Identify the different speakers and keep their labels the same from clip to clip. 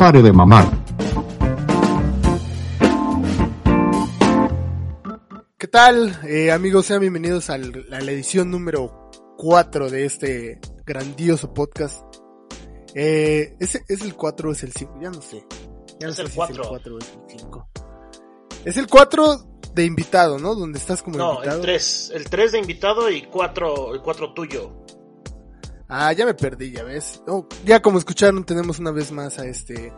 Speaker 1: pare de mamar.
Speaker 2: ¿Qué tal, eh, amigos? Sean bienvenidos al- a la edición número 4 de este grandioso podcast. Eh, ¿es, ¿Es el 4 o es el 5? Ya no sé. Ya no
Speaker 3: Es
Speaker 2: sé
Speaker 3: el
Speaker 2: si
Speaker 3: 4.
Speaker 2: es el 4 o es el 5. Es el 4 de invitado, ¿no? Donde estás como
Speaker 3: No,
Speaker 2: invitado.
Speaker 3: el 3. El 3 de invitado y 4 el cuatro tuyo.
Speaker 2: Ah, ya me perdí, ya ves. Oh, ya como escucharon, tenemos una vez más a este,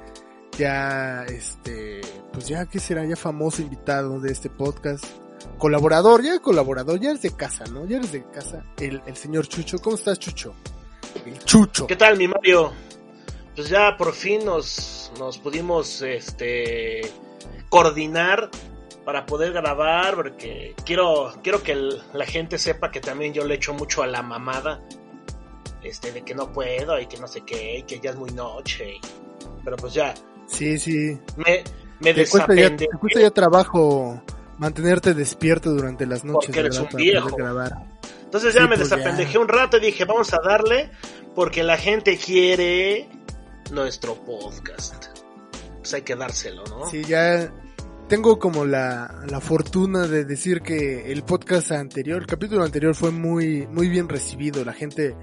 Speaker 2: ya, este, pues ya, ¿qué será? Ya famoso invitado de este podcast. Colaborador, ya colaborador, ya eres de casa, ¿no? Ya eres de casa. El, el señor Chucho. ¿Cómo estás, Chucho? El Chucho.
Speaker 3: ¿Qué tal, mi Mario? Pues ya por fin nos, nos pudimos este coordinar para poder grabar porque quiero quiero que la gente sepa que también yo le echo mucho a la mamada este de que no puedo y que no sé qué y que ya es muy noche y- pero pues ya
Speaker 2: Sí, sí.
Speaker 3: me me
Speaker 2: Te cuesta, ya,
Speaker 3: desapende
Speaker 2: te cuesta ya trabajo mantenerte despierto durante las noches,
Speaker 3: Porque eres
Speaker 2: ¿verdad?
Speaker 3: un viejo.
Speaker 2: grabar.
Speaker 3: Entonces ya
Speaker 2: Sí,
Speaker 3: me
Speaker 2: pues,
Speaker 3: desapendejé
Speaker 2: ya.
Speaker 3: un rato y dije, vamos a darle porque la gente quiere nuestro podcast. Pues hay que dárselo, ¿no?
Speaker 2: Sí, ya tengo como la, la fortuna de decir que el podcast anterior, el capítulo anterior fue muy, muy bien recibido. La gente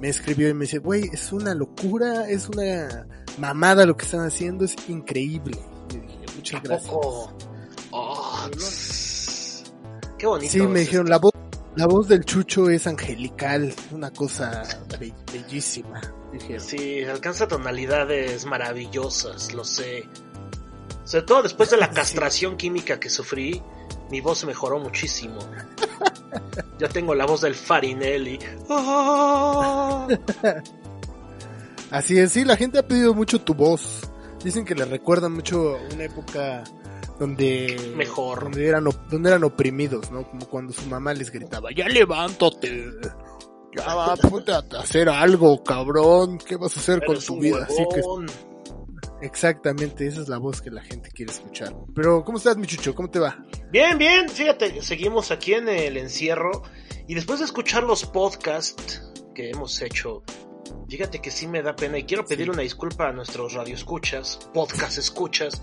Speaker 2: me escribió y me dice, güey, es una locura, es una mamada lo que están haciendo, es increíble. Y dije, muchas
Speaker 3: ¿A
Speaker 2: gracias.
Speaker 3: Oh, qué bonito.
Speaker 2: Sí, me dijeron, la voz, la voz del Chucho es angelical, una cosa be- bellísima. Dijeron.
Speaker 3: Sí, alcanza tonalidades maravillosas, lo sé. Sobre todo después de la
Speaker 2: Sí.
Speaker 3: castración química que sufrí, mi voz mejoró muchísimo. Ya tengo la voz del Farinelli.
Speaker 2: Así es, sí, la gente ha pedido mucho tu voz. Dicen que le recuerda mucho una época donde
Speaker 3: Mejor.
Speaker 2: donde eran donde eran oprimidos, ¿no? Como cuando su mamá les gritaba, "Ya levántate. Ya va, ponte a hacer algo, cabrón. ¿Qué vas a hacer con tu vida?" Así que. Exactamente, esa es la voz que la gente quiere escuchar. Pero ¿cómo estás, mi chucho? ¿Cómo te va?
Speaker 3: Bien, bien, fíjate, seguimos aquí en el encierro y después de escuchar los podcasts que hemos hecho, fíjate que sí me da pena y quiero pedir
Speaker 2: Sí.
Speaker 3: una disculpa a nuestros radioescuchas, podcast escuchas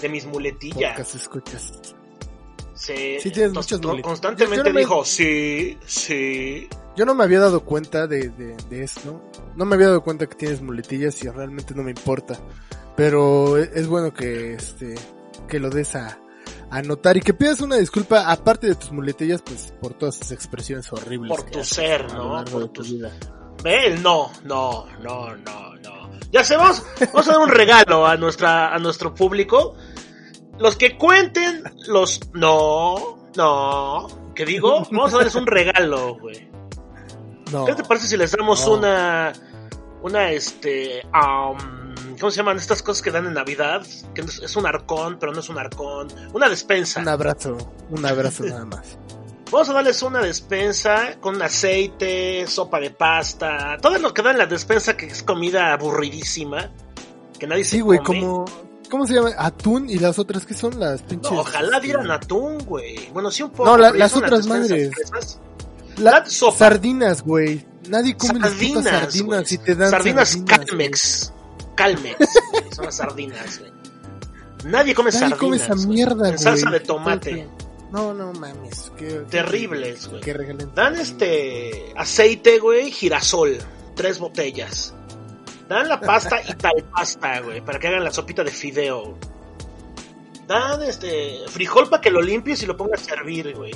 Speaker 3: de mis muletillas.
Speaker 2: Podcast escuchas.
Speaker 3: Se,
Speaker 2: Sí, tienes muchas muletillas.
Speaker 3: constantemente
Speaker 2: Yo no me-
Speaker 3: dijo, sí, sí.
Speaker 2: Yo no me había dado cuenta de, de, de esto. No me había dado cuenta que tienes muletillas y realmente no me importa. Pero e- es bueno que este que lo des a, a notar y que pidas una disculpa aparte de tus muletillas pues por todas esas expresiones horribles.
Speaker 3: Por
Speaker 2: que
Speaker 3: tu
Speaker 2: haces
Speaker 3: ser,
Speaker 2: a lo
Speaker 3: ¿no?
Speaker 2: largo
Speaker 3: Por
Speaker 2: de tu vida.
Speaker 3: Ve, no, no, no, no, no. Ya sé, vamos, vamos a dar un regalo a nuestra, a nuestro público. Los que cuenten los no, no, ¿qué digo? Vamos a darles un regalo, güey.
Speaker 2: No.
Speaker 3: ¿Qué te parece si les damos
Speaker 2: No.
Speaker 3: una, una, este, am, ¿cómo se llaman estas cosas que dan en Navidad? Que es un arcón, pero no es un arcón. Una despensa.
Speaker 2: Un abrazo, un abrazo nada más.
Speaker 3: Vamos a darles una despensa con aceite, sopa de pasta, todo lo que da en la despensa que es comida aburridísima, que nadie
Speaker 2: Sí,
Speaker 3: se
Speaker 2: güey, como ¿cómo se llama? Atún y las otras que son las pinches.
Speaker 3: No, ojalá
Speaker 2: este,
Speaker 3: dieran atún, güey. Bueno, sí un poco.
Speaker 2: No, la- las otras madres.
Speaker 3: fresas.
Speaker 2: La-
Speaker 3: sopa.
Speaker 2: sardinas, güey. Nadie come las
Speaker 3: Sardinas,
Speaker 2: sardinas
Speaker 3: güey.
Speaker 2: y te dan
Speaker 3: sardinas
Speaker 2: sardinas,
Speaker 3: Calmex. Calmex. güey, son las sardinas, güey. Nadie come
Speaker 2: Nadie
Speaker 3: sardinas.
Speaker 2: come esa
Speaker 3: güey.
Speaker 2: mierda,
Speaker 3: En salsa
Speaker 2: güey.
Speaker 3: de tomate.
Speaker 2: No, no mames. Qué,
Speaker 3: Terribles, güey. Dan este aceite, güey, girasol, tres botellas. Dan la pasta y tal pasta, güey, para que hagan la sopita de fideo. Dan este frijol para que lo limpies y lo pongas a servir, güey.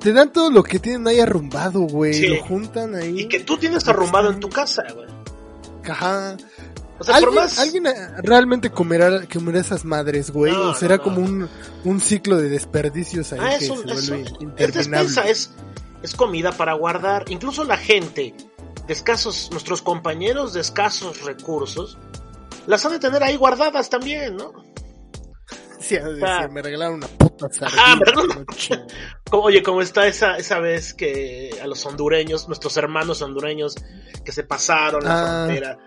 Speaker 2: Te dan todo lo que tienen ahí arrumbado, güey.
Speaker 3: Sí.
Speaker 2: Lo juntan ahí.
Speaker 3: Y que tú tienes arrumbado en tu casa, güey.
Speaker 2: Ajá.
Speaker 3: O sea, por
Speaker 2: ¿Alguien,
Speaker 3: más
Speaker 2: alguien eh, realmente comerá, comerá esas madres, güey?
Speaker 3: No,
Speaker 2: ¿O será
Speaker 3: no, no.
Speaker 2: como un, un ciclo de desperdicios ahí
Speaker 3: Ah,
Speaker 2: que
Speaker 3: es,
Speaker 2: se vuelve
Speaker 3: un- es
Speaker 2: interminable?
Speaker 3: despensa, es, es comida para guardar. Incluso la gente de escasos, nuestros compañeros de escasos recursos, las han de tener ahí guardadas también, ¿no? Ah.
Speaker 2: me regalaron una puta sardina.
Speaker 3: Como- oye, como está esa, esa vez que a los hondureños, nuestros hermanos hondureños, que se pasaron la
Speaker 2: Ah.
Speaker 3: frontera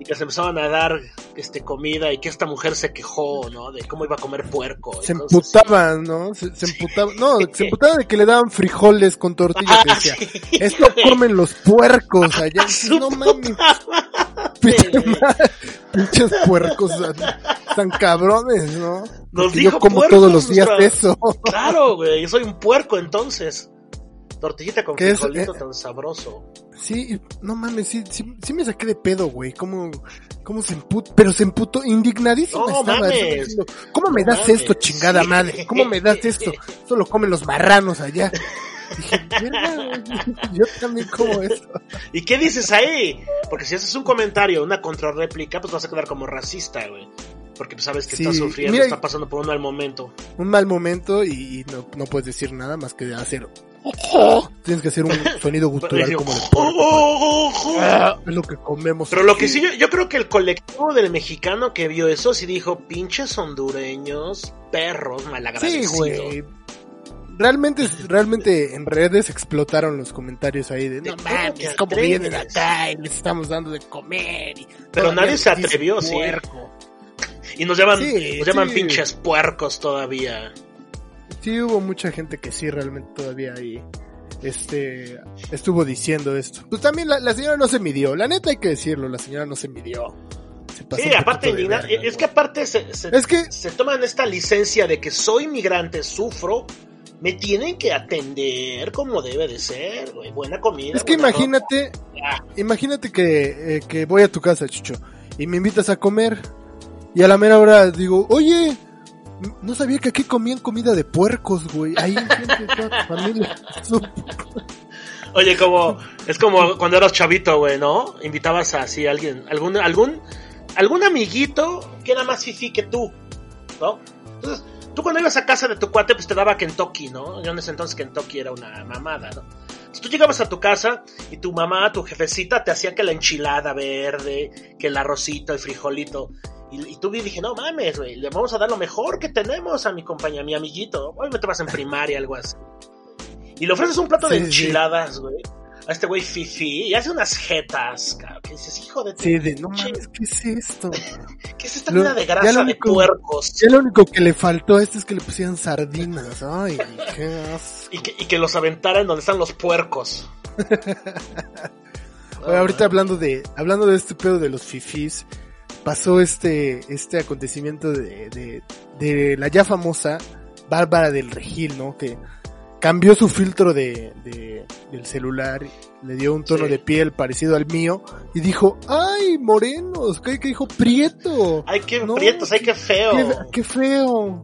Speaker 3: y que se empezaban a dar este comida y que esta mujer se quejó, ¿no? De cómo iba a comer puerco.
Speaker 2: Se
Speaker 3: Entonces,
Speaker 2: emputaban, ¿no? Se, se emputaban. No, se emputaban de que le daban frijoles con tortillas.
Speaker 3: Ah,
Speaker 2: decía,
Speaker 3: sí,
Speaker 2: esto comen los puercos allá. No mames. pinches puercos tan, cabrones, ¿no?
Speaker 3: Nos dijo
Speaker 2: yo como todos los días eso.
Speaker 3: Claro, güey, yo soy un puerco entonces. Tortillita con frijolito eh, tan sabroso.
Speaker 2: Sí, no mames, sí, sí, me saqué de pedo, güey. ¿Cómo, cómo se emputó? Pero se emputó indignadísimo.
Speaker 3: No mames.
Speaker 2: ¿Cómo me das esto, chingada madre? ¿Cómo me das esto? Esto lo comen los marranos allá. Dije, yo también como esto.
Speaker 3: ¿Y qué dices ahí? Porque si haces un comentario, una contrarréplica, pues vas a quedar como racista, güey. Porque pues, sabes que está sufriendo, está pasando por un mal momento.
Speaker 2: Un mal momento y no, no puedes decir nada más que hacer Tienes que hacer un sonido gutural como de Es lo que comemos.
Speaker 3: Pero lo que sí, yo, creo que el colectivo del mexicano que vio eso sí dijo, pinches hondureños, perros malagradecidos. Sí, güey.
Speaker 2: Realmente, realmente en redes explotaron los comentarios ahí de, no mames, como vienen acá y les estamos dando de comer.
Speaker 3: Pero nadie se atrevió, sí. Y nos llaman, nos llaman pinches puercos todavía
Speaker 2: sí hubo mucha gente que sí realmente todavía ahí este estuvo diciendo esto. Pues también la, señora no se midió, la neta hay que decirlo, la señora no se midió.
Speaker 3: sí, aparte es que aparte se, es que... se toman esta licencia de que soy migrante, sufro, me tienen que atender como debe de ser, güey, buena comida.
Speaker 2: Es que imagínate, imagínate que, eh, que voy a tu casa, Chucho, y me invitas a comer, y a la mera hora digo, oye, no sabía que aquí comían comida de puercos, güey. Ahí toda familia.
Speaker 3: Oye, como, es como cuando eras chavito, güey, ¿no? Invitabas así a alguien, algún, algún, algún amiguito que era más fifi que tú, ¿no? Entonces, tú cuando ibas a casa de tu cuate, pues te daba Kentucky, ¿no? Yo en ese entonces Kentucky era una mamada, ¿no? Entonces tú llegabas a tu casa y tu mamá, tu jefecita, te hacía que la enchilada verde, que el arrocito, el frijolito. Y, y tú dije, no mames, güey, le vamos a dar lo mejor que tenemos a mi compañía, a mi amiguito. Hoy me te vas en primaria, algo así. Y le ofreces un plato de enchiladas, güey. A este güey fifi y hace unas jetas, cabrón. Que dices, hijo de
Speaker 2: Sí, de no mames, ¿qué es esto?
Speaker 3: ¿Qué es esta vida de grasa de puercos?
Speaker 2: Ya lo único que le faltó a este es que le pusieran sardinas. Ay, qué asco.
Speaker 3: Y que, y que los aventaran donde están los puercos.
Speaker 2: Oye, ahorita hablando de, hablando de este pedo de los fifis, pasó este, este acontecimiento de, de, la ya famosa Bárbara del Regil, ¿no? Que cambió su filtro de, del celular, le dio un tono de piel parecido al mío y dijo, ay, morenos, ¿qué, dijo? Prieto.
Speaker 3: Ay, qué prietos, ay, qué feo.
Speaker 2: Qué, feo.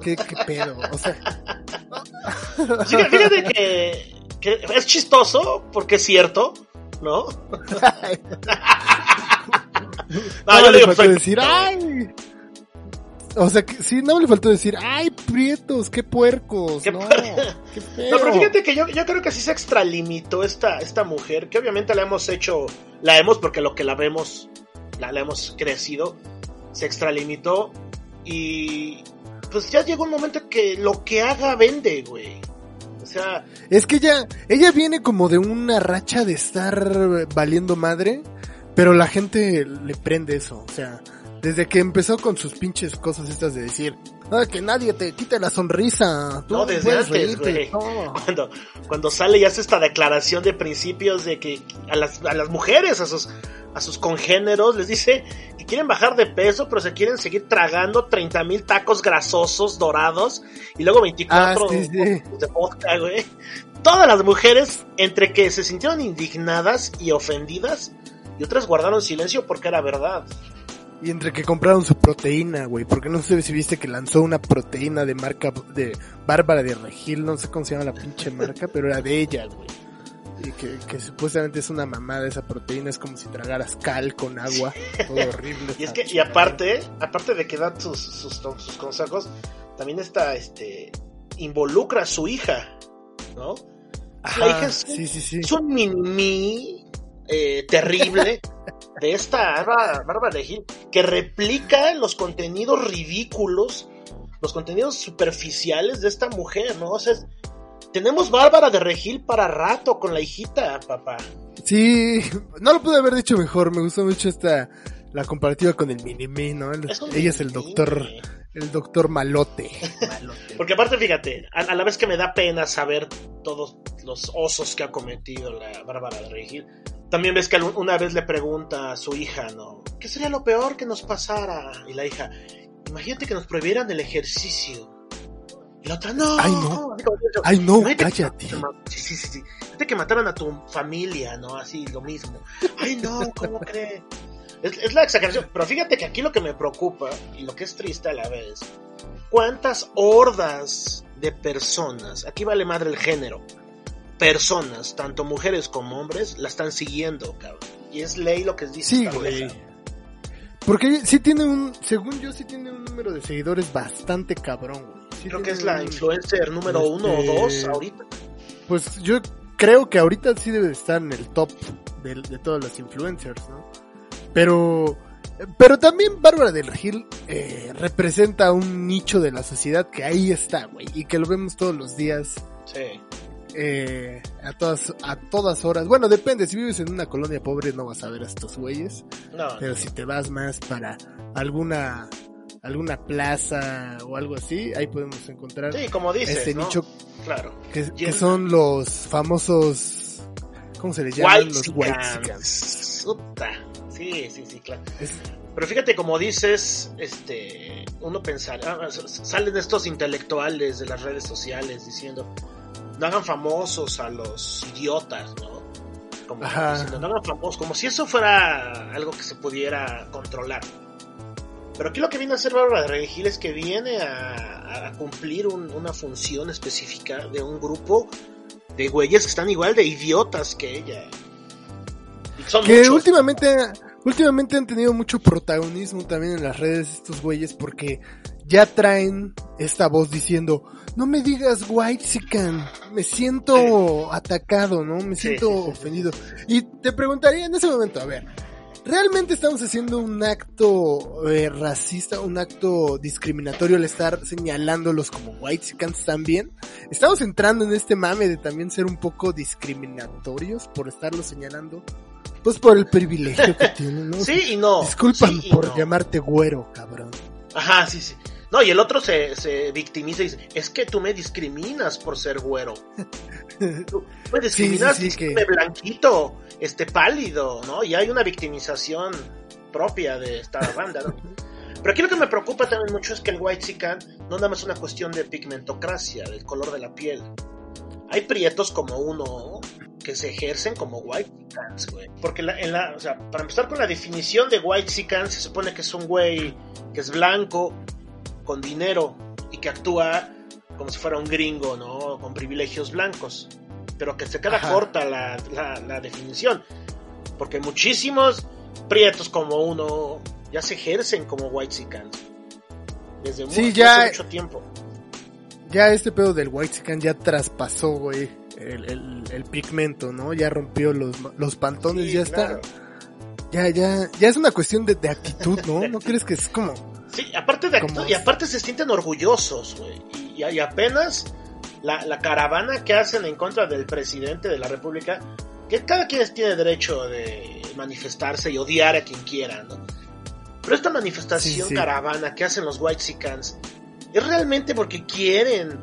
Speaker 2: Qué, qué pedo, o sea.
Speaker 3: fíjate que, que es chistoso porque es cierto, ¿no?
Speaker 2: no, le faltó decir, ¡ay! O sea, que, sí, no le faltó decir, ¡ay, prietos, qué puercos! no, qué
Speaker 3: no, pero fíjate que yo, yo creo que sí se extralimitó esta, esta mujer, que obviamente la hemos hecho, la hemos porque lo que la vemos, la, la hemos crecido, se extralimitó y pues ya llegó un momento que lo que haga vende, güey. O sea...
Speaker 2: Es que ella, ella viene como de una racha de estar valiendo madre pero la gente le prende eso, o sea, desde que empezó con sus pinches cosas estas de decir, ah, que nadie te quite la sonrisa.
Speaker 3: no, desde antes, güey. Cuando, cuando sale y hace esta declaración de principios de que a las, a las mujeres, a sus, a sus congéneros, les dice que quieren bajar de peso, pero se quieren seguir tragando 30 mil tacos grasosos, dorados, y luego 24 ah, de vodka, güey. Todas las mujeres, entre que se sintieron indignadas y ofendidas, y otras guardaron silencio porque era verdad.
Speaker 2: Y entre que compraron su proteína, güey, porque no sé si viste que lanzó una proteína de marca de Bárbara de Regil, no sé cómo se llama la pinche marca, pero era de ella, güey. Y que, supuestamente es una mamada esa proteína, es como si tragaras cal con agua, todo horrible.
Speaker 3: y es que, y aparte, aparte de que da sus, sus, sus consejos, también está, este, involucra a su hija, ¿no? la hija es, sí, sí, sí. es un mini eh, terrible de esta Bárbara de Gil que replica los contenidos ridículos, los contenidos superficiales de esta mujer, ¿no? O sea, tenemos Bárbara de Regil para rato con la hijita, papá.
Speaker 2: Sí, no lo pude haber dicho mejor, me gustó mucho esta la comparativa con el mini ¿no? Ella es el doctor el doctor malote.
Speaker 3: Porque aparte, fíjate, a, la vez que me da pena saber todos los osos que ha cometido la Bárbara de Regil, También ves que una vez le pregunta a su hija, ¿no? ¿Qué sería lo peor que nos pasara? Y la hija, imagínate que nos prohibieran el ejercicio. Y la otra, no.
Speaker 2: Ay, no. Ay, no, cállate.
Speaker 3: Sí, sí, sí, sí. Que mataran a tu familia, ¿no? Así, lo mismo. Ay, no, ¿cómo cree? Es, es la exageración. Pero fíjate que aquí lo que me preocupa y lo que es triste a la vez, ¿cuántas hordas de personas, aquí vale madre el género, personas, tanto mujeres como hombres, la están siguiendo, cabrón? Y es ley lo que dice
Speaker 2: Sí, güey. Porque sí tiene un, según yo, sí tiene un número de seguidores bastante cabrón, güey. Sí
Speaker 3: Creo que es la
Speaker 2: un-
Speaker 3: influencer número uno o
Speaker 2: Este,
Speaker 3: dos ahorita.
Speaker 2: Pues yo creo que ahorita sí debe de estar en el top de, de todos los influencers, ¿no? Pero, pero también Bárbara del Gil eh, representa un nicho de la sociedad que ahí está, güey, y que lo vemos todos los días,
Speaker 3: Sí.
Speaker 2: Eh, a todas, a todas horas. Bueno, depende, si vives en una colonia pobre no vas a ver a estos güeyes,
Speaker 3: No,
Speaker 2: pero si te vas más para alguna, alguna plaza o algo así, ahí podemos encontrar
Speaker 3: sí, como dices,
Speaker 2: este
Speaker 3: ¿no?
Speaker 2: nicho
Speaker 3: Claro.
Speaker 2: que, que son los famosos ¿cómo se les llaman? los
Speaker 3: Whitexicans.
Speaker 2: whitexicans.
Speaker 3: Puta. Sí, sí, sí, claro.
Speaker 2: Es-
Speaker 3: Pero fíjate, como dices, este, uno pensar, ah, salen estos intelectuales de las redes sociales diciendo, no hagan famosos a los idiotas, ¿no? Como, diciendo, no hagan famosos, como si eso fuera algo que se pudiera controlar. Pero aquí lo que viene a hacer Bárbara de Regil es que viene a, a cumplir un- una función específica de un grupo de güeyes que están igual de idiotas que ella. Son
Speaker 2: que
Speaker 3: muchos.
Speaker 2: últimamente últimamente han tenido mucho protagonismo también en las redes estos güeyes porque ya traen esta voz diciendo no me digas whitezican me siento atacado no me siento
Speaker 3: sí, sí, sí,
Speaker 2: ofendido y te preguntaría en ese momento a ver ¿Realmente estamos haciendo un acto eh, racista, un acto discriminatorio al estar señalándolos como whitexicans también? ¿Estamos entrando en este mame de también ser un poco discriminatorios por estarlos señalando? Pues por el privilegio que tienen, ¿no?
Speaker 3: Sí y no.
Speaker 2: Disculpan
Speaker 3: Sí y
Speaker 2: por
Speaker 3: no.
Speaker 2: llamarte güero, cabrón.
Speaker 3: Ajá, sí, sí. No, y el otro se, se victimiza y dice, es que tú me discriminas por ser güero. Tú me discriminas,
Speaker 2: sí, sí, que-
Speaker 3: diciéndome blanquito, este pálido, ¿no? Y hay una victimización propia de esta banda, ¿no? Pero aquí lo que me preocupa también mucho es que el white sican no nada más es una cuestión de pigmentocracia, del color de la piel. Hay prietos como uno que se ejercen como white sicans, güey. Porque la- en la, o sea, para empezar con la definición de white sican, se supone que es un güey que es blanco, con dinero y que actúa como si fuera un gringo, ¿no? Con privilegios blancos. Pero que se queda
Speaker 2: Ajá.
Speaker 3: corta la, la, la definición. Porque muchísimos prietos como uno ya se ejercen como white sicans. Desde
Speaker 2: Sí,
Speaker 3: muy-
Speaker 2: ya-
Speaker 3: hace mucho tiempo.
Speaker 2: Ya este pedo del whitezican ya traspasó, güey, el, el, el pigmento, ¿no? Ya rompió los, los pantones,
Speaker 3: Sí,
Speaker 2: ya
Speaker 3: claro.
Speaker 2: está. Ya, ya, ya es una cuestión de, de actitud, ¿no? ¿No crees que es como...
Speaker 3: Sí, aparte de actu- y aparte se sienten orgullosos, güey. Y, y apenas la, la caravana que hacen en contra del presidente de la República, que cada quien tiene derecho de manifestarse y odiar a quien quiera, ¿no? Pero esta manifestación
Speaker 2: Sí, sí.
Speaker 3: caravana que hacen los Whitexicans, ¿es realmente porque quieren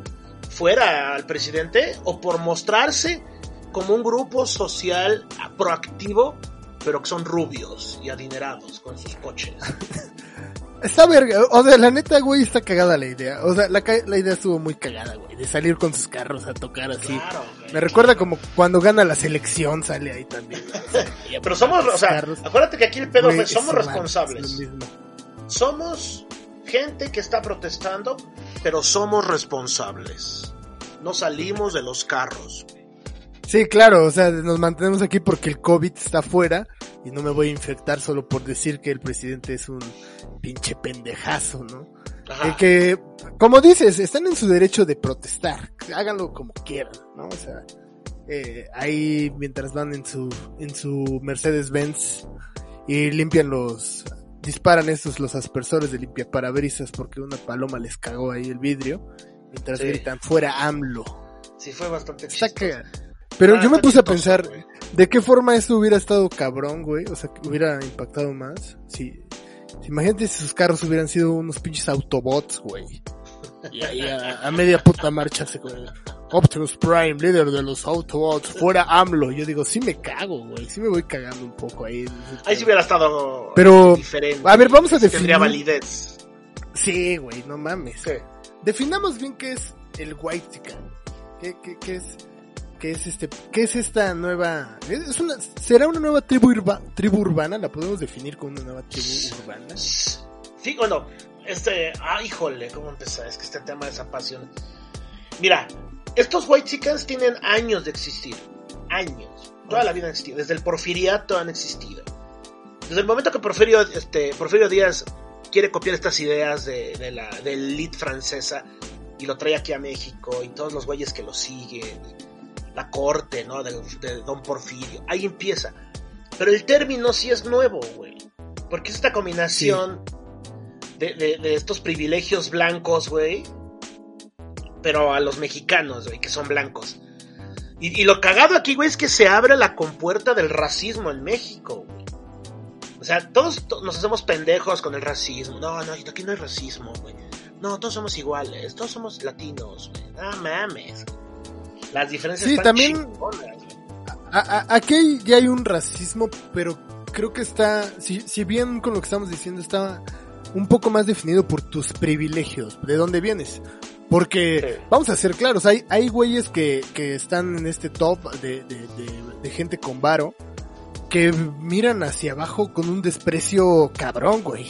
Speaker 3: fuera al presidente o por mostrarse como un grupo social proactivo, pero que son rubios y adinerados con sus coches?
Speaker 2: Está verga, o sea, la neta, güey, está cagada la idea. O sea, la, idea estuvo muy cagada, güey, de salir con sus carros a tocar así.
Speaker 3: Claro, güey.
Speaker 2: Me recuerda como cuando gana la selección, sale ahí también.
Speaker 3: Pero somos, o sea,
Speaker 2: Carros.
Speaker 3: acuérdate que aquí el pedo
Speaker 2: Güey,
Speaker 3: fue, somos responsables. Somos gente que está protestando, pero somos responsables. No salimos de los carros.
Speaker 2: Sí, claro, o sea, nos mantenemos aquí porque el COVID está afuera y no me voy a infectar solo por decir que el presidente es un pinche pendejazo, ¿no?
Speaker 3: Ajá.
Speaker 2: Que, que, como dices, están en su derecho de protestar, háganlo como quieran, ¿no? O sea, eh, ahí mientras van en su, en su Mercedes Benz y limpian los, disparan estos los aspersores de limpia parabrisas porque una paloma les cagó ahí el vidrio, mientras
Speaker 3: Sí.
Speaker 2: gritan fuera AMLO.
Speaker 3: Sí, fue bastante
Speaker 2: Está. Pero
Speaker 3: Ah,
Speaker 2: yo me puse a pensar. ¿de qué forma esto hubiera estado cabrón, güey? O sea, que hubiera impactado más. Si, si imagínate si sus carros hubieran sido unos pinches autobots, güey. Y ahí a, a media puta marcha se Optimus Prime, líder de los Autobots, fuera AMLO. Yo digo, sí me cago, güey. Sí me voy cagando un poco ahí.
Speaker 3: Ahí sí hubiera estado
Speaker 2: Pero,
Speaker 3: diferente.
Speaker 2: A ver, vamos a definir.
Speaker 3: Tendría validez.
Speaker 2: Sí, güey, no mames.
Speaker 3: Sí.
Speaker 2: Definamos bien qué es el White. ¿Qué, qué, qué es? ¿Qué es este? ¿Qué es esta nueva? ¿Es una, ¿Será una nueva tribu, urba, tribu urbana? ¿La podemos definir como una nueva tribu urbana?
Speaker 3: Sí, bueno, este, ah, híjole, ¿cómo empezar? Es que este tema es apasiona. Mira, estos white chickens tienen años de existir. Años. Toda la vida han existido. Desde el porfiriato han existido. Desde el momento que Porfirio, este, Porfirio Díaz quiere copiar estas ideas de, de la de elite francesa y lo trae aquí a México y todos los güeyes que lo siguen, la corte, ¿no? De, de Don Porfirio. Ahí empieza. Pero el término sí es nuevo, güey. Porque es esta combinación de, de, de estos privilegios blancos, güey. Pero a los mexicanos, güey, que son blancos. Y, y, lo cagado aquí, güey, es que se abre la compuerta del racismo en México, güey. O sea, todos to nos hacemos pendejos con el racismo. No, no, aquí no hay racismo, güey. No, todos somos iguales, todos somos latinos, güey. No mames. Las diferencias
Speaker 2: sí,
Speaker 3: están
Speaker 2: también
Speaker 3: chingonas,
Speaker 2: a, a, aquí ya hay un racismo, pero creo que está, si, si bien con lo que estamos diciendo está un poco más definido por tus privilegios, de dónde vienes. Porque, sí. vamos a ser claros, hay, hay güeyes que, que están en este top de, de, de, de gente con varo, que miran hacia abajo con un desprecio cabrón, güey.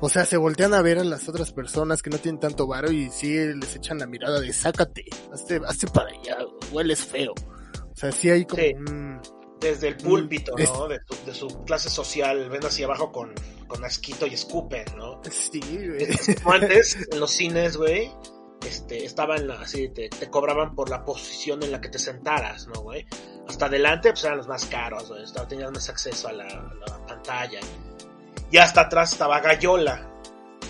Speaker 2: O sea, se voltean a ver a las otras personas que no tienen tanto varo y sí les echan la mirada de sácate, hazte, hazte para allá, hueles feo. O sea, sí hay como
Speaker 3: Sí.
Speaker 2: un...
Speaker 3: Desde el púlpito,
Speaker 2: Es-
Speaker 3: ¿no? De, su- de su clase social, ven hacia abajo con, con asquito y escupen, ¿no?
Speaker 2: Sí, güey.
Speaker 3: Como antes, en los cines, güey, este, estaban así, te, te cobraban por la posición en la que te sentaras, ¿no, güey? Hasta adelante, pues eran los más caros, güey, tenías más acceso a la, pantalla. Y hasta atrás estaba Gallola.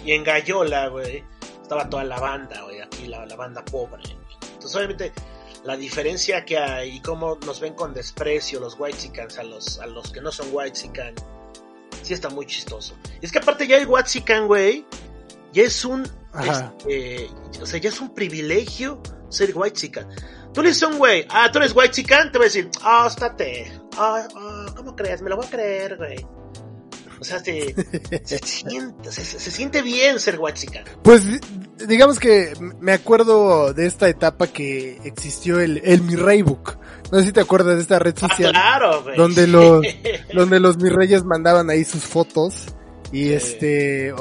Speaker 3: Y en Gallola, güey, estaba toda la banda, güey, aquí la, la banda pobre. Entonces, obviamente, la diferencia que hay y cómo nos ven con desprecio los whitexicans a los, a los que no son whitexican, sí está muy chistoso. Y es que aparte ya el whitexican, güey, ya es un, este, o sea, ya es un privilegio ser whitexican. Tú le dices a un güey, ah, tú eres whitexican, te va a decir, ah, estate, ah, ah, ¿cómo crees? Me lo voy a creer, güey. O sea, se, se siente, se, se siente bien ser whitexican.
Speaker 2: Pues di- digamos que me acuerdo de esta etapa que existió el, el Mi Raybook. No sé si te acuerdas de esta red
Speaker 3: Ah,
Speaker 2: social.
Speaker 3: claro, güey.
Speaker 2: donde los- donde los mis reyes mandaban ahí sus fotos y este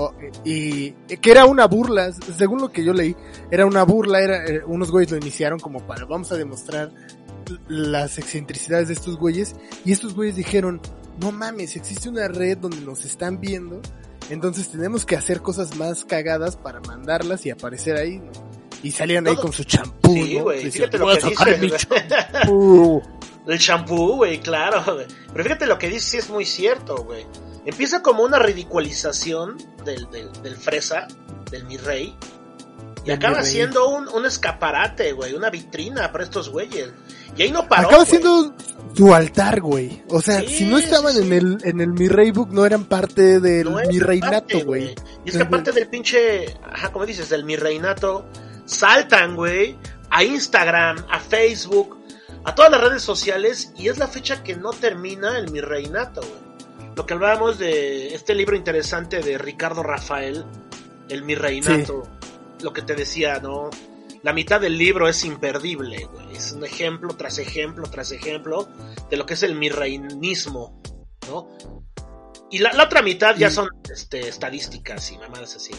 Speaker 2: y que era una burla según lo que yo leí era una burla era eh, unos güeyes lo iniciaron como para vamos a demostrar las excentricidades de estos güeyes y estos güeyes dijeron no mames existe una red donde nos están viendo entonces tenemos que hacer cosas más cagadas para mandarlas y aparecer ahí ¿no? y salían ahí con su champú
Speaker 3: Sí, güey,
Speaker 2: Decían,
Speaker 3: fíjate lo
Speaker 2: "Voy a
Speaker 3: que
Speaker 2: sacar mi
Speaker 3: dices.
Speaker 2: champú".
Speaker 3: El shampoo, güey, claro. güey. Pero fíjate lo que dices, sí es muy cierto, güey. Empieza como una ridiculización del, del, del fresa, del mi rey. Y acaba
Speaker 2: mi rey.
Speaker 3: siendo un, un escaparate, güey, una vitrina para estos güeyes. Y ahí no paró.
Speaker 2: Acaba
Speaker 3: güey.
Speaker 2: siendo su altar, güey. O sea,
Speaker 3: Sí,
Speaker 2: si no estaban
Speaker 3: sí, sí.
Speaker 2: en el en el Mi Rey Book, no eran parte del
Speaker 3: No
Speaker 2: Mi Reinato, güey.
Speaker 3: Y es que aparte del pinche, ajá, como dices, del mi reinato, saltan, güey, a Instagram, a Facebook, a todas las redes sociales, y es la fecha que no termina el mi reinato, güey. Lo que hablábamos de este libro interesante de Ricardo Rafael, El mi reinato, lo que te decía, ¿no? La mitad del libro es imperdible, güey. Es un ejemplo tras ejemplo tras ejemplo de lo que es el mi reinismo, ¿no? Y la, la otra mitad ya son este, estadísticas y mamadas así.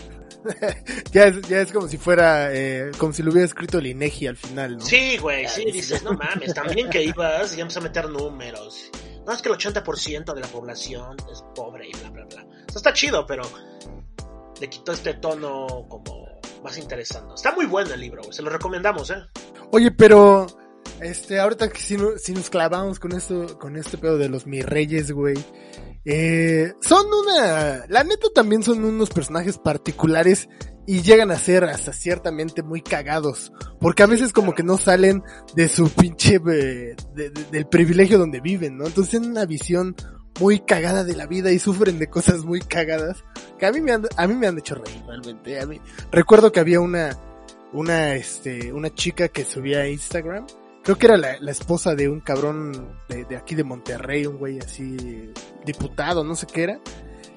Speaker 2: Ya es, ya es como si fuera, eh, como si lo hubiera escrito el INEGI al final, ¿no?
Speaker 3: Sí, güey, sí, dices, no mames, también que ibas y vamos a meter números. No, es que el 80% de la población es pobre y bla, bla, bla. O sea, está chido, pero le quitó este tono como más interesante. Está muy bueno el libro, se lo recomendamos, ¿eh?
Speaker 2: Oye, pero, este, ahorita que si, no- si nos clavamos con esto, con este pedo de los Mi Reyes, güey. Eh, son una, la neta también son unos personajes particulares y llegan a ser hasta ciertamente muy cagados. Porque a veces como que no salen de su pinche, eh, de- de- del privilegio donde viven, ¿no? Entonces tienen una visión muy cagada de la vida y sufren de cosas muy cagadas que a mí me han, a mí me han hecho reír realmente. A mí, recuerdo que había una, una, este, una chica que subía a Instagram. Creo que era la, la esposa de un cabrón de, de aquí de Monterrey, un güey así, diputado, no sé qué era,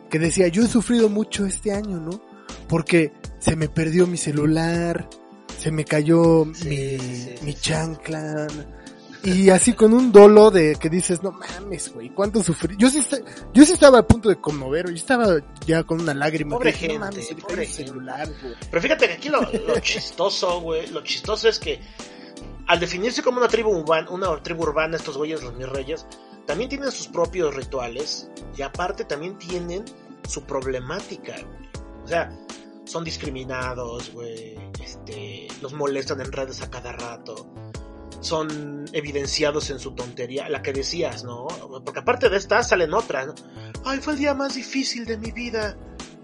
Speaker 2: que decía, yo he sufrido mucho este año, ¿no? Porque se me perdió mi celular, se me cayó
Speaker 3: Sí,
Speaker 2: mi,
Speaker 3: sí,
Speaker 2: mi chancla. Y así con un dolo de que dices, no mames, güey, cuánto sufrí. Yo sí, yo sí estaba a punto de conmover, yo estaba ya con una lágrima.
Speaker 3: Pobre
Speaker 2: dije, no
Speaker 3: gente,
Speaker 2: mames,
Speaker 3: pobre gente.
Speaker 2: celular, güey.
Speaker 3: Pero fíjate que aquí lo, lo chistoso, güey, lo chistoso es que al definirse como una tribu urbana, una tribu urbana, estos güeyes, los mis reyes, también tienen sus propios rituales y aparte también tienen su problemática, güey. O sea, son discriminados, güey, este, los molestan en redes a cada rato, son evidenciados en su tontería, la que decías, ¿no? Porque aparte de esta salen otras, ¿no? Ay, fue el día más difícil de mi vida.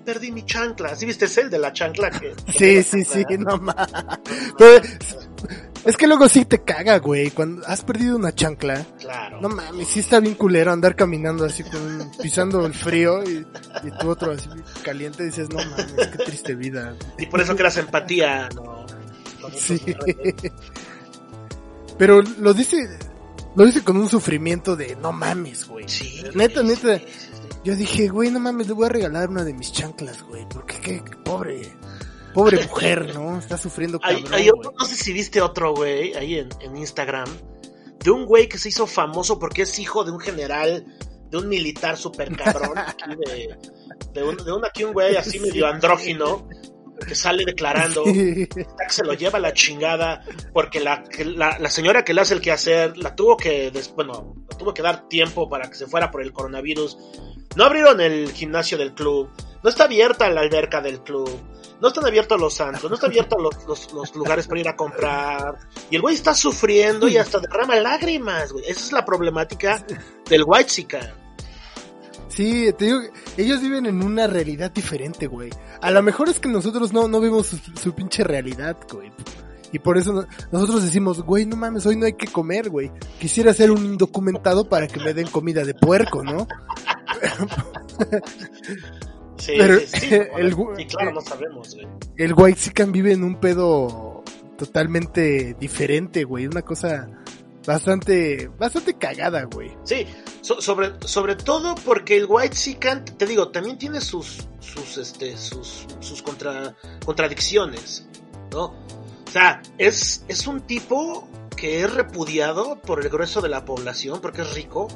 Speaker 3: Perdí mi chancla. ¿Sí viste es el de la chancla? Que,
Speaker 2: Sí, sí, sí, no mames. Pero es que luego sí te caga, güey, cuando has perdido una chancla.
Speaker 3: Claro.
Speaker 2: No mames, sí está bien culero andar caminando así con pisando el frío y, y tú otro así caliente dices, no mames, qué triste vida.
Speaker 3: Y por eso creas empatía, ¿no?
Speaker 2: Sí. Pero lo dice, lo dice con un sufrimiento de no mames, güey.
Speaker 3: Sí,
Speaker 2: Neta, neta. Yo dije, güey, no mames, le voy a regalar una de mis chanclas, güey, porque qué pobre, pobre mujer, ¿no? Está sufriendo cabrón,
Speaker 3: hay
Speaker 2: güey.
Speaker 3: otro, no sé si viste otro güey ahí en, en Instagram, de un güey que se hizo famoso porque es hijo de un general, de un militar super cabrón, aquí de, de, un, de un aquí un güey así medio andrógino, que sale declarando que se lo lleva a la chingada porque la, la, la señora que le hace el quehacer la tuvo que, bueno, la tuvo que dar tiempo para que se fuera por el coronavirus. No abrieron el gimnasio del club, no está abierta la alberca del club, no están abiertos los santos, no están abiertos los, los, los lugares para ir a comprar. Y el güey está sufriendo y hasta derrama lágrimas, güey. Esa es la problemática del white
Speaker 2: Sí, te digo, ellos viven en una realidad diferente, güey. A lo mejor es que nosotros no, no vemos su, su pinche realidad, güey. Y por eso no- nosotros decimos, güey, no mames, hoy no hay que comer, güey. Quisiera ser un indocumentado para que me den comida de puerco, ¿no?
Speaker 3: Sí,
Speaker 2: Pero,
Speaker 3: sí, sí,
Speaker 2: el
Speaker 3: sí, claro, no sabemos, güey.
Speaker 2: El White Sican vive en un pedo totalmente diferente, güey. Una cosa bastante, bastante cagada, güey.
Speaker 3: Sí, so- sobre, sobre todo porque el White Sican, te digo, también tiene sus, sus, este, sus, sus contra, contradicciones, ¿no? O sea, es, es un tipo que es repudiado por el grueso de la población porque es rico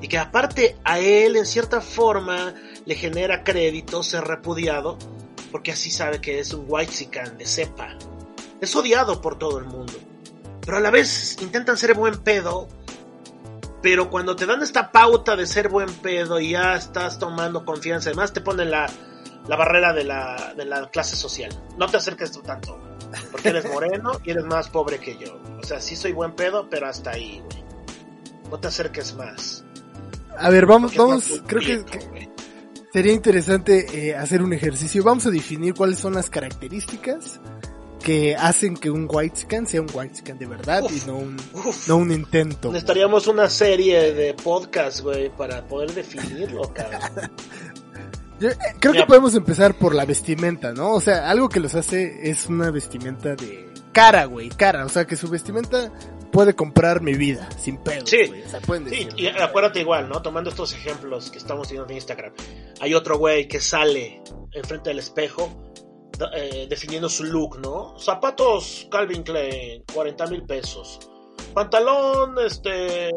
Speaker 3: y que aparte a él en cierta forma le genera crédito ser repudiado porque así sabe que es un White Sican de cepa. Es odiado por todo el mundo pero a la vez intentan ser buen pedo. Pero cuando te dan esta pauta de ser buen pedo y ya estás tomando confianza, además te ponen la, la barrera de la, de la clase social. No te acerques tú tanto, porque eres moreno y eres más pobre que yo. O sea, sí soy buen pedo, pero hasta ahí, güey. No te acerques más.
Speaker 2: A ver, vamos, vamos, creo que. Sería interesante eh, hacer un ejercicio. Vamos a definir cuáles son las características que hacen que un White Sican sea un White Sican de verdad
Speaker 3: Uf.
Speaker 2: y no un,
Speaker 3: Uf,
Speaker 2: no un intento.
Speaker 3: necesitaríamos una serie de podcast, güey, para poder definirlo, cabrón.
Speaker 2: Yo, eh, creo que podemos empezar por la vestimenta, ¿no? O sea, algo que los hace es una vestimenta de cara, güey, cara. O sea, que su vestimenta puede comprar mi vida, sin pedo.
Speaker 3: Sí.
Speaker 2: güey. O sea,
Speaker 3: Sí, y acuérdate igual, ¿no? Tomando estos ejemplos que estamos teniendo en Instagram. Hay otro güey que sale enfrente del espejo eh, definiendo su look, ¿no? Zapatos Calvin Klein, 40 mil pesos. Pantalón, este,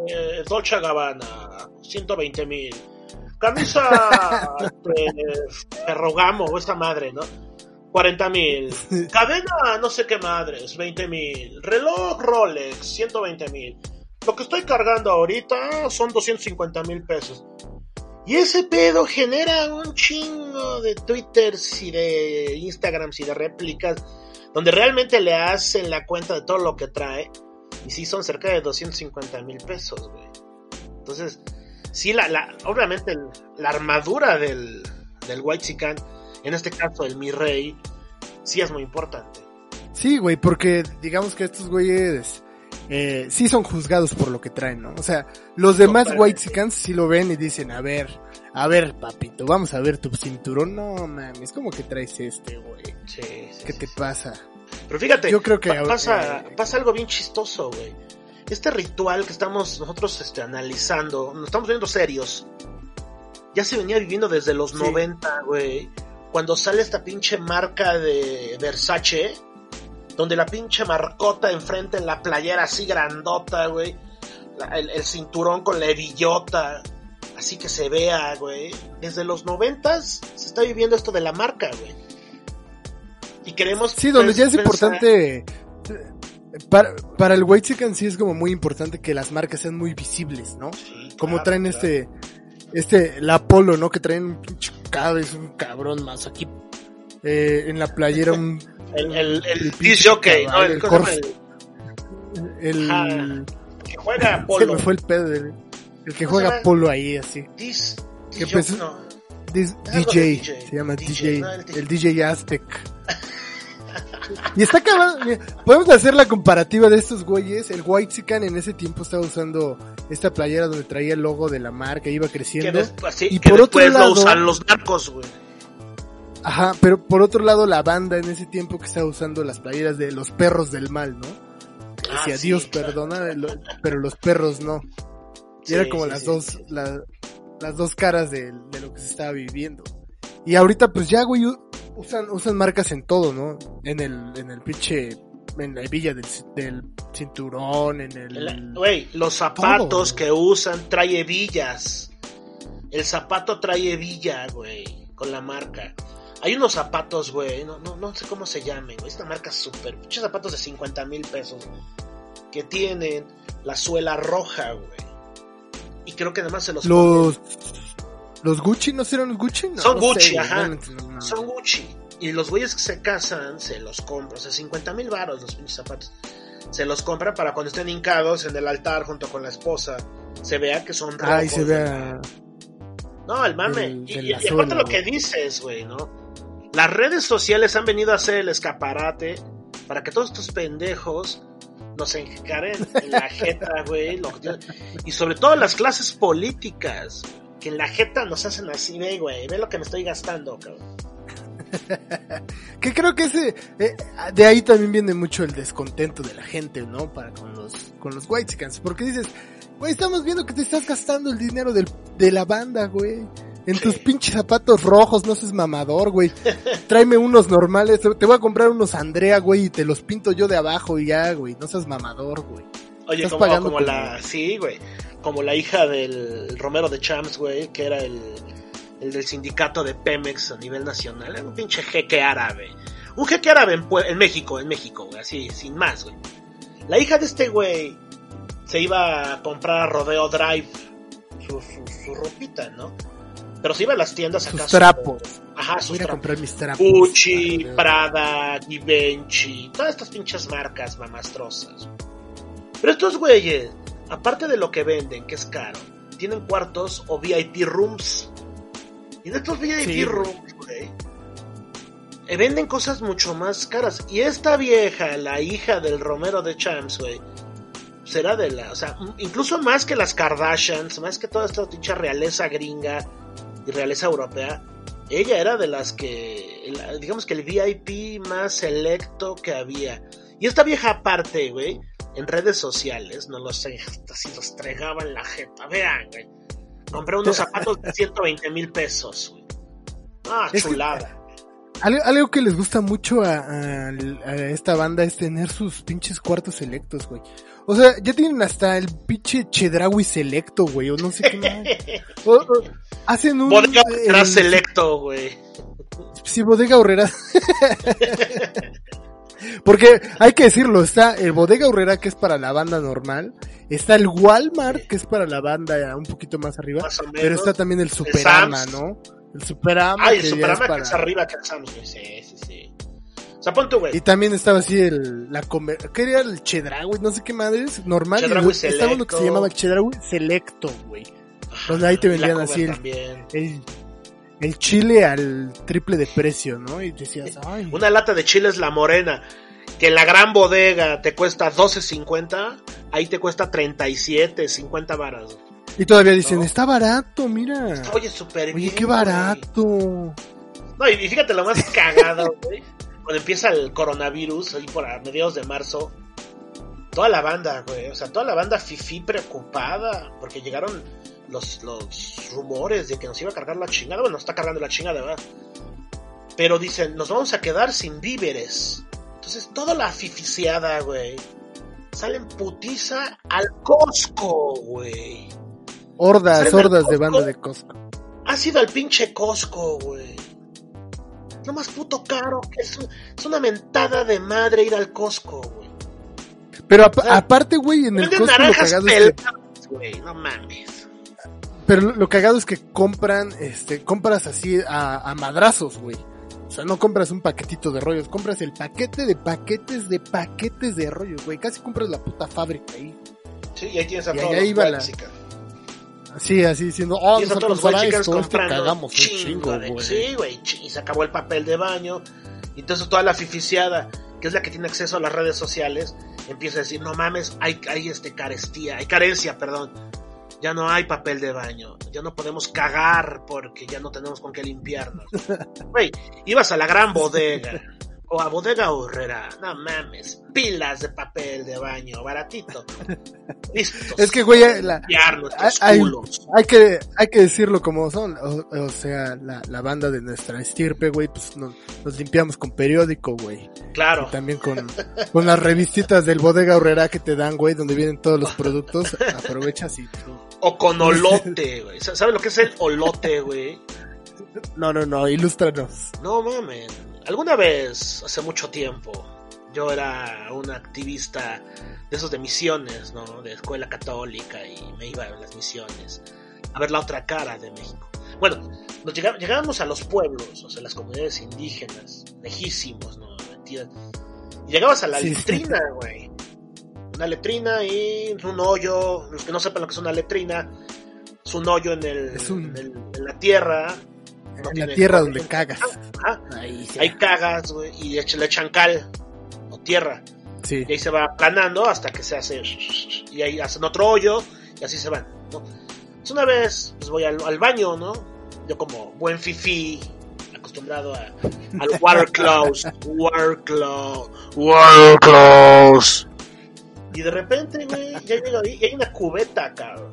Speaker 3: Dolce Gabbana, 120 mil. Camisa, este, Ferrogamo, o esa madre, ¿no? 40 mil. Cadena, no sé qué madres, 20 mil. Reloj Rolex, 120 mil. Lo que estoy cargando ahorita son 250 mil pesos. Y ese pedo genera un chingo de twitters y de instagrams y de réplicas donde realmente le hacen la cuenta de todo lo que trae. Y sí son cerca de 250 mil pesos, güey. Entonces, sí, la, la, obviamente el- la armadura del, del White Sican, en este caso el Mi Rey, sí es muy importante.
Speaker 2: Sí, güey, porque digamos que estos güeyes eh, sí son juzgados por lo que traen, ¿no? O sea, los demás
Speaker 3: Totalmente.
Speaker 2: White Sicans sí lo ven y dicen, a ver, a ver, papito, vamos a ver tu cinturón. No, mames, ¿cómo que traes este, güey?
Speaker 3: Sí, sí,
Speaker 2: ¿Qué
Speaker 3: sí,
Speaker 2: te pasa?
Speaker 3: Pero fíjate,
Speaker 2: Yo creo que
Speaker 3: pa- pasa,
Speaker 2: eh,
Speaker 3: pasa algo bien chistoso, güey. Este ritual que estamos nosotros este, analizando, nos estamos viendo serios, ya se venía viviendo desde los
Speaker 2: Sí.
Speaker 3: 90, güey. Cuando sale esta pinche marca de Versace, donde la pinche marcota enfrente en la playera así grandota, güey. El, el cinturón con la hebillota, así que se vea, güey. Desde los noventas se está viviendo esto de la marca, güey. Y queremos...
Speaker 2: Sí, donde ya es importante. eh, Para, para el White Chicken sí es como muy importante que las marcas sean muy visibles, ¿no?
Speaker 3: Sí,
Speaker 2: Como
Speaker 3: claro,
Speaker 2: traen
Speaker 3: claro.
Speaker 2: este, este, la Apolo, ¿no? Que traen un pinche cabez, un cabrón más aquí. eh, en la playera un,
Speaker 3: El, el, el,
Speaker 2: el
Speaker 3: disc jockey, ¿no? El,
Speaker 2: el
Speaker 3: ¿cómo se. El
Speaker 2: el,
Speaker 3: Ajá. que juega
Speaker 2: se
Speaker 3: polo.
Speaker 2: me fue el pedo, del- el que
Speaker 3: ¿Cómo se
Speaker 2: juega polo ahí, así.
Speaker 3: Disc,
Speaker 2: Que
Speaker 3: disc
Speaker 2: pues-
Speaker 3: no.
Speaker 2: Dis- DJ,
Speaker 3: DJ,
Speaker 2: se llama
Speaker 3: DJ,
Speaker 2: DJ,
Speaker 3: no, el DJ.
Speaker 2: el DJ Aztec. Y está acabando, mira, podemos hacer la comparativa de estos güeyes. El White Chicken en ese tiempo estaba usando esta playera donde traía el logo de la marca, iba creciendo. Y
Speaker 3: que
Speaker 2: por otro lado-
Speaker 3: lo usan los narcos, güey.
Speaker 2: Ajá, pero por otro lado la banda en ese tiempo que estaba usando las playeras de los perros del mal, ¿no?
Speaker 3: Ah,
Speaker 2: Decía,
Speaker 3: sí,
Speaker 2: Dios
Speaker 3: claro.
Speaker 2: perdona, lo- pero los perros no. Y
Speaker 3: Sí,
Speaker 2: era como las dos, la- las dos caras de, de lo que se estaba viviendo. Y ahorita pues ya, güey, usan, usan marcas en todo, ¿no? En el, en el pinche, en la hebilla del, del cinturón, en el...
Speaker 3: Güey, los zapatos
Speaker 2: Todo.
Speaker 3: que usan trae hebillas. El zapato trae hebilla, güey, con la marca. Hay unos zapatos, güey, no, no, no sé cómo se llamen, güey. Esta marca es súper. Muchos zapatos de 50 mil pesos, que tienen la suela roja, güey. Y creo que además se los
Speaker 2: Los, los Gucci, ¿no serán los Gucci? No,
Speaker 3: Son
Speaker 2: no
Speaker 3: Gucci, ajá.
Speaker 2: no-
Speaker 3: son Gucci. Y los güeyes que se casan se los compran. O sea, 50 mil baros los pinches zapatos. Se los compran para cuando estén hincados en el altar junto con la esposa. Se vea que son.
Speaker 2: Ay, se vea...
Speaker 3: No, el mame.
Speaker 2: del-
Speaker 3: y, aparte lo que dices, güey, ¿no? Las redes sociales han venido a hacer el escaparate para que todos estos pendejos nos encaren en la jeta, güey. Y sobre todo las clases políticas. Que en la jeta nos hacen así, ve, güey. Ve lo que me estoy gastando, cabrón.
Speaker 2: Que creo que ese, eh, de ahí también viene mucho el descontento de la gente, ¿no? Para con los, con los Porque dices, güey, estamos viendo que te estás gastando el dinero del, de la banda, güey. En tus pinches zapatos rojos, no seas mamador, güey. Tráeme unos normales, te te voy a comprar unos Andrea, güey, y te los pinto yo de abajo y ya, güey. No seas mamador, güey.
Speaker 3: Oye,
Speaker 2: Estás
Speaker 3: como,
Speaker 2: pagando
Speaker 3: como
Speaker 2: como-
Speaker 3: la. Sí, güey. Como la hija del Romero de Champs, güey, que era el, el del sindicato de Pemex a nivel nacional. Era un pinche jeque árabe. Un jeque árabe en, México, en México, güey, así, sin más, güey. La hija de este güey se iba a comprar a Rodeo Drive su, su, su ropita, ¿no? Pero se iba a las tiendas acá.
Speaker 2: Sus trapos.
Speaker 3: Ajá, sus
Speaker 2: Voy a a
Speaker 3: trapos.
Speaker 2: comprar mis trapos.
Speaker 3: Gucci, Prada, Givenchy, todas estas pinches marcas mamastrosas. Pero estos güeyes, aparte de lo que venden, que es caro, tienen cuartos o VIP rooms. Y en estos VIP
Speaker 2: Sí,
Speaker 3: rooms, güey, eh, venden cosas mucho más caras. Y esta vieja, la hija del Romero de Champs, güey, será de la, o sea, incluso más que las Kardashians, más que toda esta pinche realeza gringa y realeza europea, ella era de las que, digamos que el VIP más selecto que había. Y esta vieja aparte, güey, en redes sociales, no lo sé, así los tregaba en la jeta. Vean, güey. Compré unos zapatos de 120 mil pesos, güey. Ah,
Speaker 2: Es que-
Speaker 3: chulada.
Speaker 2: Algo, algo que les gusta mucho a, a- a esta banda es tener sus pinches cuartos selectos, güey. O sea, ya tienen hasta el pinche Chedraui selecto, güey, o no sé qué más. O- o- hacen un...
Speaker 3: Bodega
Speaker 2: el-
Speaker 3: selecto, güey.
Speaker 2: Sí, Bodega Horrera. Porque hay que decirlo, está el Bodega Horrera que es para la banda normal, está el Walmart que es para la banda un poquito más arriba,
Speaker 3: Más o menos.
Speaker 2: pero está también el Superama,
Speaker 3: Sam's.
Speaker 2: ¿no? El Superama. Que
Speaker 3: el
Speaker 2: ya
Speaker 3: Superama
Speaker 2: es
Speaker 3: que
Speaker 2: para-
Speaker 3: es arriba que el Sam's. Sí, sí, sí. O sea, güey.
Speaker 2: Y también estaba así el, la comer, ¿qué era el Chedraui? No sé qué madres, normal.
Speaker 3: Chedraui
Speaker 2: estaba uno que se llamaba Chedraui Selecto, güey. donde ahí te vendían así el-. El, el chile al triple de precio, ¿no? Y decías, ay.
Speaker 3: Una lata de chiles La Morena, que en la gran bodega te cuesta 12.50, ahí te cuesta 37, 50 varas.
Speaker 2: Y todavía dicen,
Speaker 3: ¿no?
Speaker 2: está barato, mira.
Speaker 3: Oye, súper bien.
Speaker 2: Oye, qué
Speaker 3: güey.
Speaker 2: barato.
Speaker 3: No, y y fíjate lo más cagado, güey. cuando empieza el coronavirus, ahí por a mediados de marzo, toda la banda, güey, o sea, toda la banda fifi preocupada, porque llegaron los, los rumores de que nos iba a cargar la chingada, bueno, nos está cargando la chingada, ¿verdad? Pero dicen, nos vamos a quedar sin víveres. Entonces, toda la fificiada, güey, salen putiza al Costco, güey.
Speaker 2: Hordas,
Speaker 3: Salen
Speaker 2: hordas de banda de Costco.
Speaker 3: Ha sido al pinche Costco, güey. No más puto caro, que es, un- es una mentada de madre ir al Costco, güey.
Speaker 2: Pero ap- aparte, güey, en el Costco lo que,
Speaker 3: peladas, güey, no mames.
Speaker 2: Pero lo- cagado es que compran, este, compras así a, a madrazos, güey. O sea, no compras un paquetito de rollos, compras el paquete de paquetes de paquetes de rollos, güey. Casi compras la puta fábrica ahí.
Speaker 3: Sí, y ahí tienes a
Speaker 2: Y
Speaker 3: todos
Speaker 2: allá
Speaker 3: los
Speaker 2: la-
Speaker 3: Mexican.
Speaker 2: Así, así diciendo, oh,
Speaker 3: Y
Speaker 2: nos
Speaker 3: eso todos los
Speaker 2: alcanzará
Speaker 3: Mexicans
Speaker 2: esto, es que
Speaker 3: comprando
Speaker 2: cagamos
Speaker 3: chingo
Speaker 2: güey.
Speaker 3: Sí, güey, y se acabó el papel de baño. Y entonces toda la fificiada, que es la que tiene acceso a las redes sociales, empieza a decir, no mames, hay, hay este carestía, hay carencia, perdón. Ya no hay papel de baño, ya no podemos cagar porque ya no tenemos con qué limpiarnos. Güey, ibas a la gran bodega o a bodega horrera, no mames, pilas de papel de baño, baratito. Listo.
Speaker 2: Es que, güey, la- hay-
Speaker 3: culos.
Speaker 2: Hay que, hay que decirlo como son, o, o sea, la, la banda de nuestra estirpe, güey, pues nos, nos limpiamos con periódico, güey.
Speaker 3: Claro.
Speaker 2: Y también con, con las revistitas del bodega horrera que te dan, güey, donde vienen todos los productos, aprovechas y...
Speaker 3: O con olote, güey. ¿Sabes lo que es el olote, güey?
Speaker 2: No, no, no, ilústranos.
Speaker 3: No mames. Alguna vez, hace mucho tiempo, yo era un activista de esos de misiones, ¿no? De escuela católica y me iba a las misiones a ver la otra cara de México. Bueno, nos llega- llegábamos a los pueblos, o sea, las comunidades indígenas, lejísimos, ¿no? Metidas. Y llegabas a la
Speaker 2: Sí.
Speaker 3: letrina, güey. Una letrina y un hoyo. Los que no sepan lo que es una letrina, es un hoyo en, el,
Speaker 2: Es un-
Speaker 3: en, el- en la tierra. No
Speaker 2: en la tierra donde cagas.
Speaker 3: Ajá.
Speaker 2: Ahí, sí.
Speaker 3: Ahí cagas, güey, y echa- le echan cal o tierra.
Speaker 2: Sí.
Speaker 3: Y ahí se va aplanando hasta que se hace. Y ahí hacen otro hoyo y así se van, ¿no? Entonces una vez, pues voy al, al baño, ¿no? Yo como buen fifi, acostumbrado a, al water close, water close, water close. Y de repente, güey, ya llego ahí y hay una cubeta, cabrón.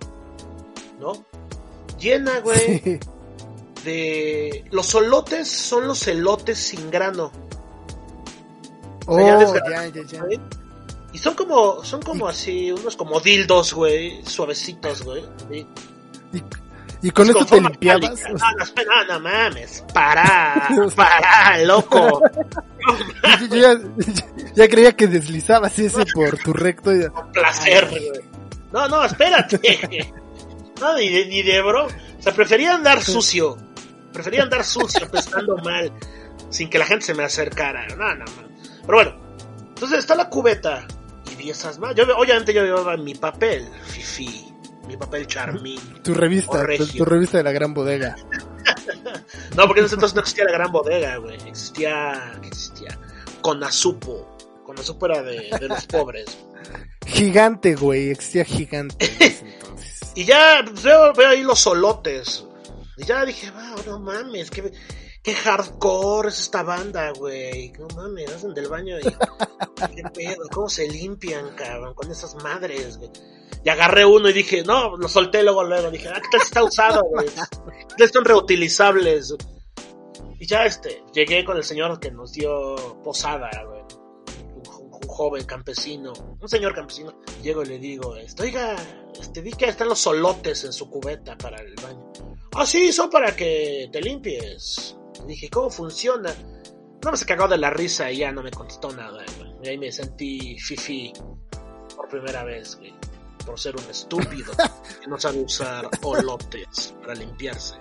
Speaker 3: ¿No? Llena, güey,
Speaker 2: Sí.
Speaker 3: de... Los olotes son los elotes sin grano.
Speaker 2: Oh,
Speaker 3: ya
Speaker 2: ya, ya.
Speaker 3: Y son como, son como así, unos como dildos, güey, suavecitos, güey. Sí.
Speaker 2: Y con
Speaker 3: Es
Speaker 2: esto te limpiabas.
Speaker 3: metálica. No, no, espera, no, mames. Para, para, loco.
Speaker 2: Yo ya, ya creía que deslizabas ese por tu recto. y-
Speaker 3: Con placer, güey. No, no, espérate. No, ni de, ni de bro. O sea, prefería andar sucio. Prefería andar sucio, pensando mal. Sin que la gente se me acercara. No, no, no. Pero bueno. Entonces está la cubeta. Y esas más. Yo, obviamente yo llevaba mi papel, fifi. Mi papel charmín.
Speaker 2: Tu revista, tu, revista de la gran bodega.
Speaker 3: No, porque en ese entonces no existía la gran bodega, güey. Existía. ¿Qué existía? Conazupo. Conazupo era de, de los pobres.
Speaker 2: Gigante, güey, existía gigante en ese entonces.
Speaker 3: Y ya pues, veo, veo ahí los solotes. Y ya dije, wow, no mames, qué, qué hardcore es esta banda, güey. No mames, hacen del baño y. ¿Qué pedo? ¿Cómo se limpian, cabrón? Con esas madres, güey. Y agarré uno y dije, no, lo solté luego, luego. Dije, ah, ¿qué tal si está usado, güey? ¿Qué tal son reutilizables? Y ya este, llegué con el señor que nos dio posada, güey. Un, joven campesino, un señor campesino. Llego y le digo, este, oiga, este, vi que están los solotes en su cubeta para el baño. Ah, sí, son para que te limpies. Le dije, ¿cómo funciona? No me se cagó de la risa y ya no me contestó nada, güey. Y ahí me sentí fifi por primera vez, güey. Por ser un estúpido que no sabe usar olotes para limpiarse.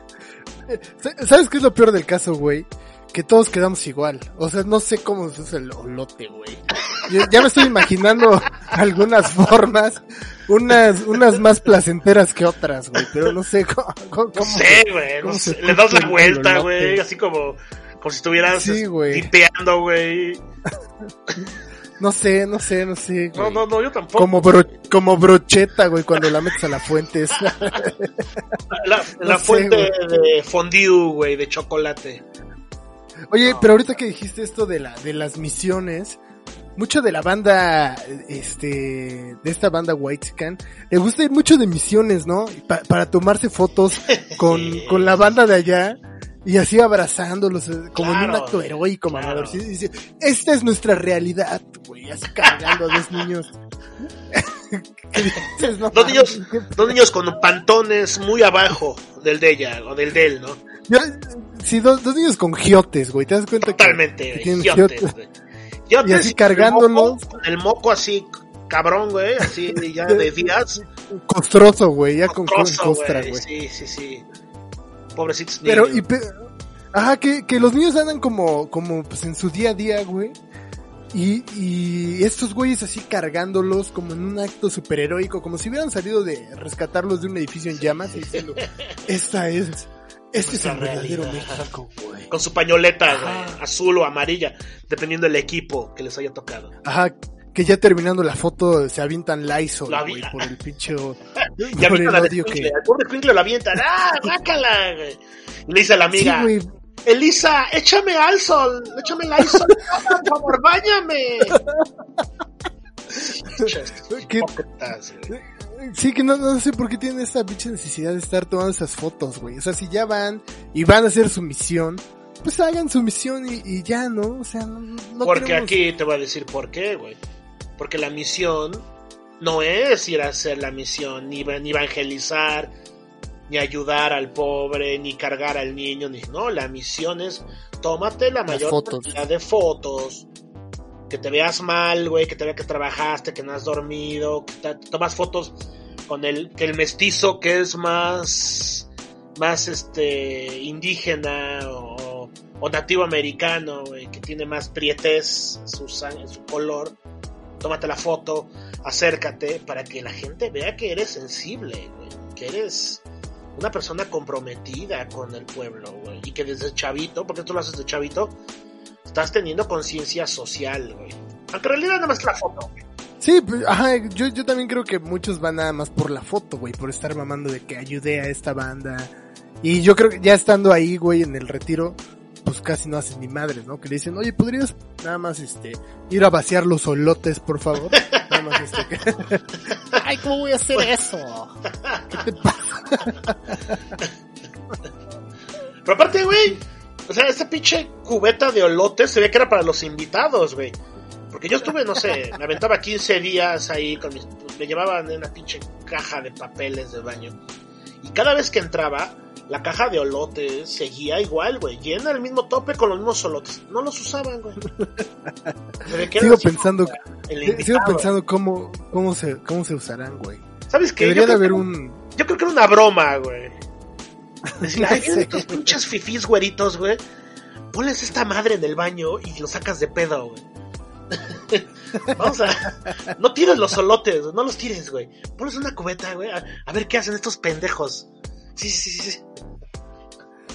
Speaker 2: ¿Sabes qué es lo peor del caso, güey? Que todos quedamos igual. O sea, no sé cómo se usa el olote, güey. Ya me estoy imaginando algunas formas, unas, unas más placenteras que otras, güey, pero no sé cómo. cómo-
Speaker 3: No sé, güey. No sé. Le das la
Speaker 2: el
Speaker 3: vuelta, güey. Así como, como si estuvieras
Speaker 2: Sí, güey.
Speaker 3: limpiando, güey.
Speaker 2: No sé, no sé, no sé,
Speaker 3: No,
Speaker 2: güey.
Speaker 3: no, no, yo tampoco.
Speaker 2: Como, bro- como brocheta, güey, cuando la metes a la fuente. es-
Speaker 3: La, la
Speaker 2: No sé,
Speaker 3: fuente de fondue, güey, de chocolate.
Speaker 2: Oye, pero ahorita que dijiste esto de la, de las misiones, mucho de la banda, este, de esta banda Whitecan, le gusta ir mucho de misiones, ¿no? Pa- para tomarse fotos con, con la banda de allá. Y así abrazándolos, eh, como en un acto heroico,
Speaker 3: claro.
Speaker 2: mamador. Esta es nuestra realidad, güey, así cargando a dos niños. ¿Qué dices? No
Speaker 3: Dos niños, dos niños con pantones muy abajo del de ella o del de él, ¿no?
Speaker 2: Yo, sí, dos, dos niños con giotes, güey. ¿Te das cuenta
Speaker 3: Totalmente,
Speaker 2: que,
Speaker 3: güey,
Speaker 2: tienen
Speaker 3: giotes,
Speaker 2: giotes?
Speaker 3: güey. Giotes
Speaker 2: Y así
Speaker 3: moco- Con el moco así, cabrón, güey, así ya de días.
Speaker 2: Costroso, güey, ya con, con costra,
Speaker 3: güey. Sí, sí, sí. Pobrecitos
Speaker 2: Pero,
Speaker 3: niños.
Speaker 2: y, pe- ajá, que, que los niños andan como, como, pues en su día a día, güey. Y, y estos güeyes así cargándolos como en un acto superheroico, como si hubieran salido de rescatarlos de un edificio en llamas y diciendo, esta es, este es el verdadero. México, güey.
Speaker 3: Con su pañoleta, güey, azul o amarilla, dependiendo del equipo que les haya tocado.
Speaker 2: Ajá, que ya terminando la foto se avientan Lysol,
Speaker 3: La
Speaker 2: güey, por el pinche,
Speaker 3: Y
Speaker 2: por el
Speaker 3: al
Speaker 2: odio que...
Speaker 3: al pobre escuincle lo avientan, ¡ah, güey! Y le dice a la
Speaker 2: Sí,
Speaker 3: amiga,
Speaker 2: güey,
Speaker 3: Elisa, échame al sol, échame al sol, por favor, báñame.
Speaker 2: ¿Qué? Sí, que no, no sé por qué tienen esta pinche necesidad de estar tomando esas fotos, güey. O sea, si ya van y van a hacer su misión, pues hagan su misión y, y ya, ¿no? O sea, no, no
Speaker 3: Porque
Speaker 2: queremos-
Speaker 3: aquí te voy a decir por qué, güey. Porque la misión no es ir a hacer la misión, ni, ni evangelizar, ni ayudar al pobre, ni cargar al niño, ni no. La misión es tómate la
Speaker 2: Las
Speaker 3: mayor
Speaker 2: fotos.
Speaker 3: cantidad de fotos. Que te veas mal, güey, que te vea que trabajaste, que no has dormido, que te- tomas fotos con el, que el mestizo que es más, más este, indígena o, o nativo americano, güey, que tiene más prietez en su, en su color, tómate la foto, acércate para que la gente vea que eres sensible, güey, que eres una persona comprometida con el pueblo, güey, y que desde chavito, porque tú lo haces de chavito, estás teniendo conciencia social, güey. Aunque en realidad nada más la foto.
Speaker 2: Sí, pues, ajá, yo, yo también creo que muchos van nada más por la foto, güey, por estar mamando de que ayudé a esta banda. Y yo creo que ya estando ahí, güey, en el retiro, pues casi no hacen ni madres, ¿no? Que le dicen, oye, ¿podrías nada más, este, ir a vaciar los solotes, por favor? Nada más, este, Ay, ¿cómo voy a hacer eso? ¿Qué te pasa?
Speaker 3: Pero aparte, güey, o sea, esta pinche cubeta de olotes se ve que era para los invitados, güey. Porque yo estuve, no sé, me aventaba 15 días ahí con mis... Me llevaban en una pinche caja de papeles de baño. Y cada vez que entraba, la caja de olotes seguía igual, güey. Llena el mismo tope con los mismos olotes. No los usaban, güey.
Speaker 2: Sigo pensando,
Speaker 3: el
Speaker 2: sigo
Speaker 3: invitado.
Speaker 2: pensando cómo, cómo se, cómo se usarán, güey.
Speaker 3: ¿Sabes qué?
Speaker 2: Debería
Speaker 3: Yo
Speaker 2: de haber
Speaker 3: que-
Speaker 2: un,
Speaker 3: Yo creo que era una broma, güey. Decir, ay,
Speaker 2: Sí.
Speaker 3: estos pinches fifís güeritos, güey. Ponles esta madre en el baño y lo sacas de pedo, güey. Vamos a. No tires los solotes, no los tires, güey. Ponles una cubeta, güey. A, a ver qué hacen estos pendejos. Sí, sí, sí, sí.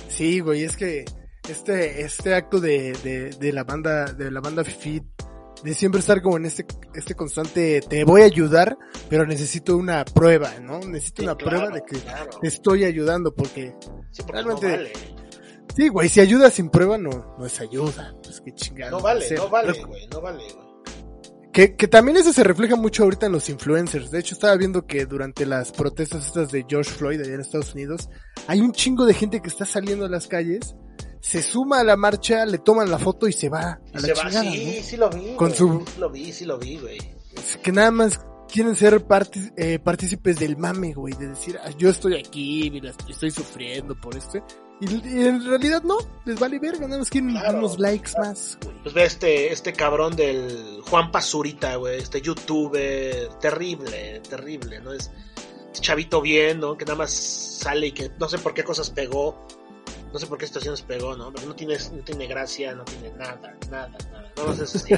Speaker 2: Sí, güey, es que este, este acto de, de, de la banda, de la banda Fifi, de siempre estar como en este, este constante, te voy a ayudar, pero necesito una prueba, ¿no? Necesito
Speaker 3: Sí,
Speaker 2: una
Speaker 3: claro,
Speaker 2: prueba de que
Speaker 3: claro.
Speaker 2: te estoy ayudando, porque,
Speaker 3: Sí, porque
Speaker 2: realmente-
Speaker 3: no vale.
Speaker 2: sí, güey, si ayuda sin prueba no, no es ayuda, pues qué chingada.
Speaker 3: No vale, no vale, güey. No vale, güey.
Speaker 2: Que, que también eso se refleja mucho ahorita en los influencers. De hecho, estaba viendo que durante las protestas estas de George Floyd allá en Estados Unidos, hay un chingo de gente que está saliendo a las calles, se suma a la marcha, le toman la foto y se va a
Speaker 3: Y
Speaker 2: la
Speaker 3: se va, sí,
Speaker 2: ¿no?
Speaker 3: sí lo vi.
Speaker 2: Con su-
Speaker 3: Sí lo vi, sí lo vi, güey.
Speaker 2: Que nada más quieren ser eh, partícipes del mame, güey, de decir, "Ah, yo estoy aquí, mira, estoy sufriendo por esto. Y, en realidad no, les vale verga, nada más quieren
Speaker 3: Claro,
Speaker 2: unos likes más, güey.
Speaker 3: Pues ve este, este cabrón del Juan Pazurita, güey, este youtuber, terrible, terrible, ¿no? Es este chavito bien, ¿no? Que nada más sale y que no sé por qué cosas pegó, no sé por qué situaciones pegó, ¿no? Pero no tiene, no tiene gracia, no tiene nada, nada, nada. No, no sé si...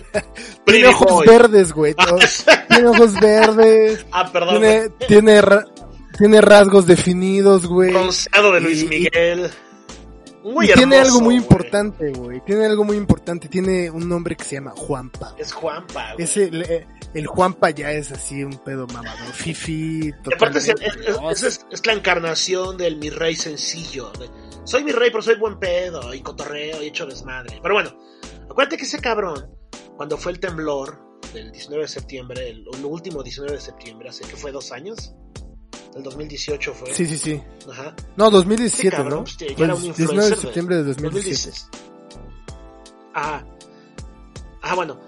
Speaker 2: Tiene ojos
Speaker 3: boy.
Speaker 2: verdes, güey. tiene ojos verdes.
Speaker 3: ah, perdón,
Speaker 2: Tiene, tiene, ra- tiene rasgos definidos, güey.
Speaker 3: bronceado de Luis
Speaker 2: y- y-
Speaker 3: Miguel. Muy
Speaker 2: Y tiene
Speaker 3: hermoso,
Speaker 2: algo muy importante, güey. Tiene algo muy importante. Tiene un nombre que se llama Juanpa.
Speaker 3: Es Juanpa, güey.
Speaker 2: El, el Juanpa ya es así un pedo mamador. Fifi,
Speaker 3: Y aparte es,
Speaker 2: totalmente.
Speaker 3: es- es- es- es la encarnación del mi rey sencillo, soy mi rey, pero soy buen pedo y cotorreo y hecho desmadre. Pero bueno, acuérdate que ese cabrón, cuando fue el temblor del 19 de septiembre, el, el último 19 de septiembre, hace que fue dos años, el 2018 fue.
Speaker 2: Sí, sí, sí.
Speaker 3: Ajá.
Speaker 2: No, 2017,
Speaker 3: Este cabrón,
Speaker 2: ¿no?
Speaker 3: pues, ya
Speaker 2: Fue
Speaker 3: era un
Speaker 2: 19 de septiembre de 2017.
Speaker 3: 2016. Ah. Ah, bueno.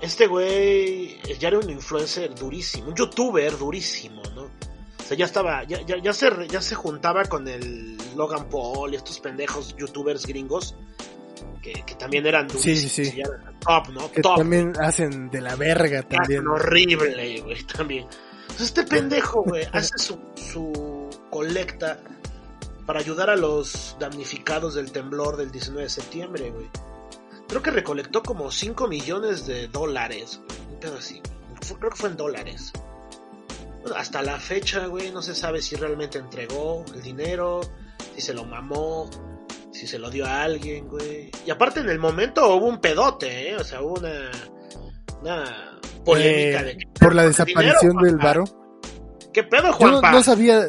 Speaker 3: Este güey ya era un influencer durísimo, un youtuber durísimo, ¿no? O sea, ya estaba, ya, ya, ya, se, ya se juntaba con el Logan Paul y estos pendejos youtubers gringos que, que también eran
Speaker 2: Sí,
Speaker 3: durísimos.
Speaker 2: sí, sí.
Speaker 3: ya eran top, ¿no?
Speaker 2: Que
Speaker 3: top.
Speaker 2: también hacen de la verga también.
Speaker 3: Hacen horrible, güey, también. Entonces este pendejo, güey, hace su, su colecta para ayudar a los damnificados del temblor del 19 de septiembre, güey. Creo que recolectó como 5 millones de dólares, güey, un pedo así. Creo que fue en dólares. Bueno, hasta la fecha, güey, no se sabe si realmente entregó el dinero, si se lo mamó, si se lo dio a alguien, güey. Y aparte en el momento hubo un pedote, ¿eh? O sea, hubo una, una polémica
Speaker 2: Eh,
Speaker 3: de...
Speaker 2: por la
Speaker 3: Dinero,
Speaker 2: desaparición del varo.
Speaker 3: ¿Qué pedo,
Speaker 2: Yo no, sabía,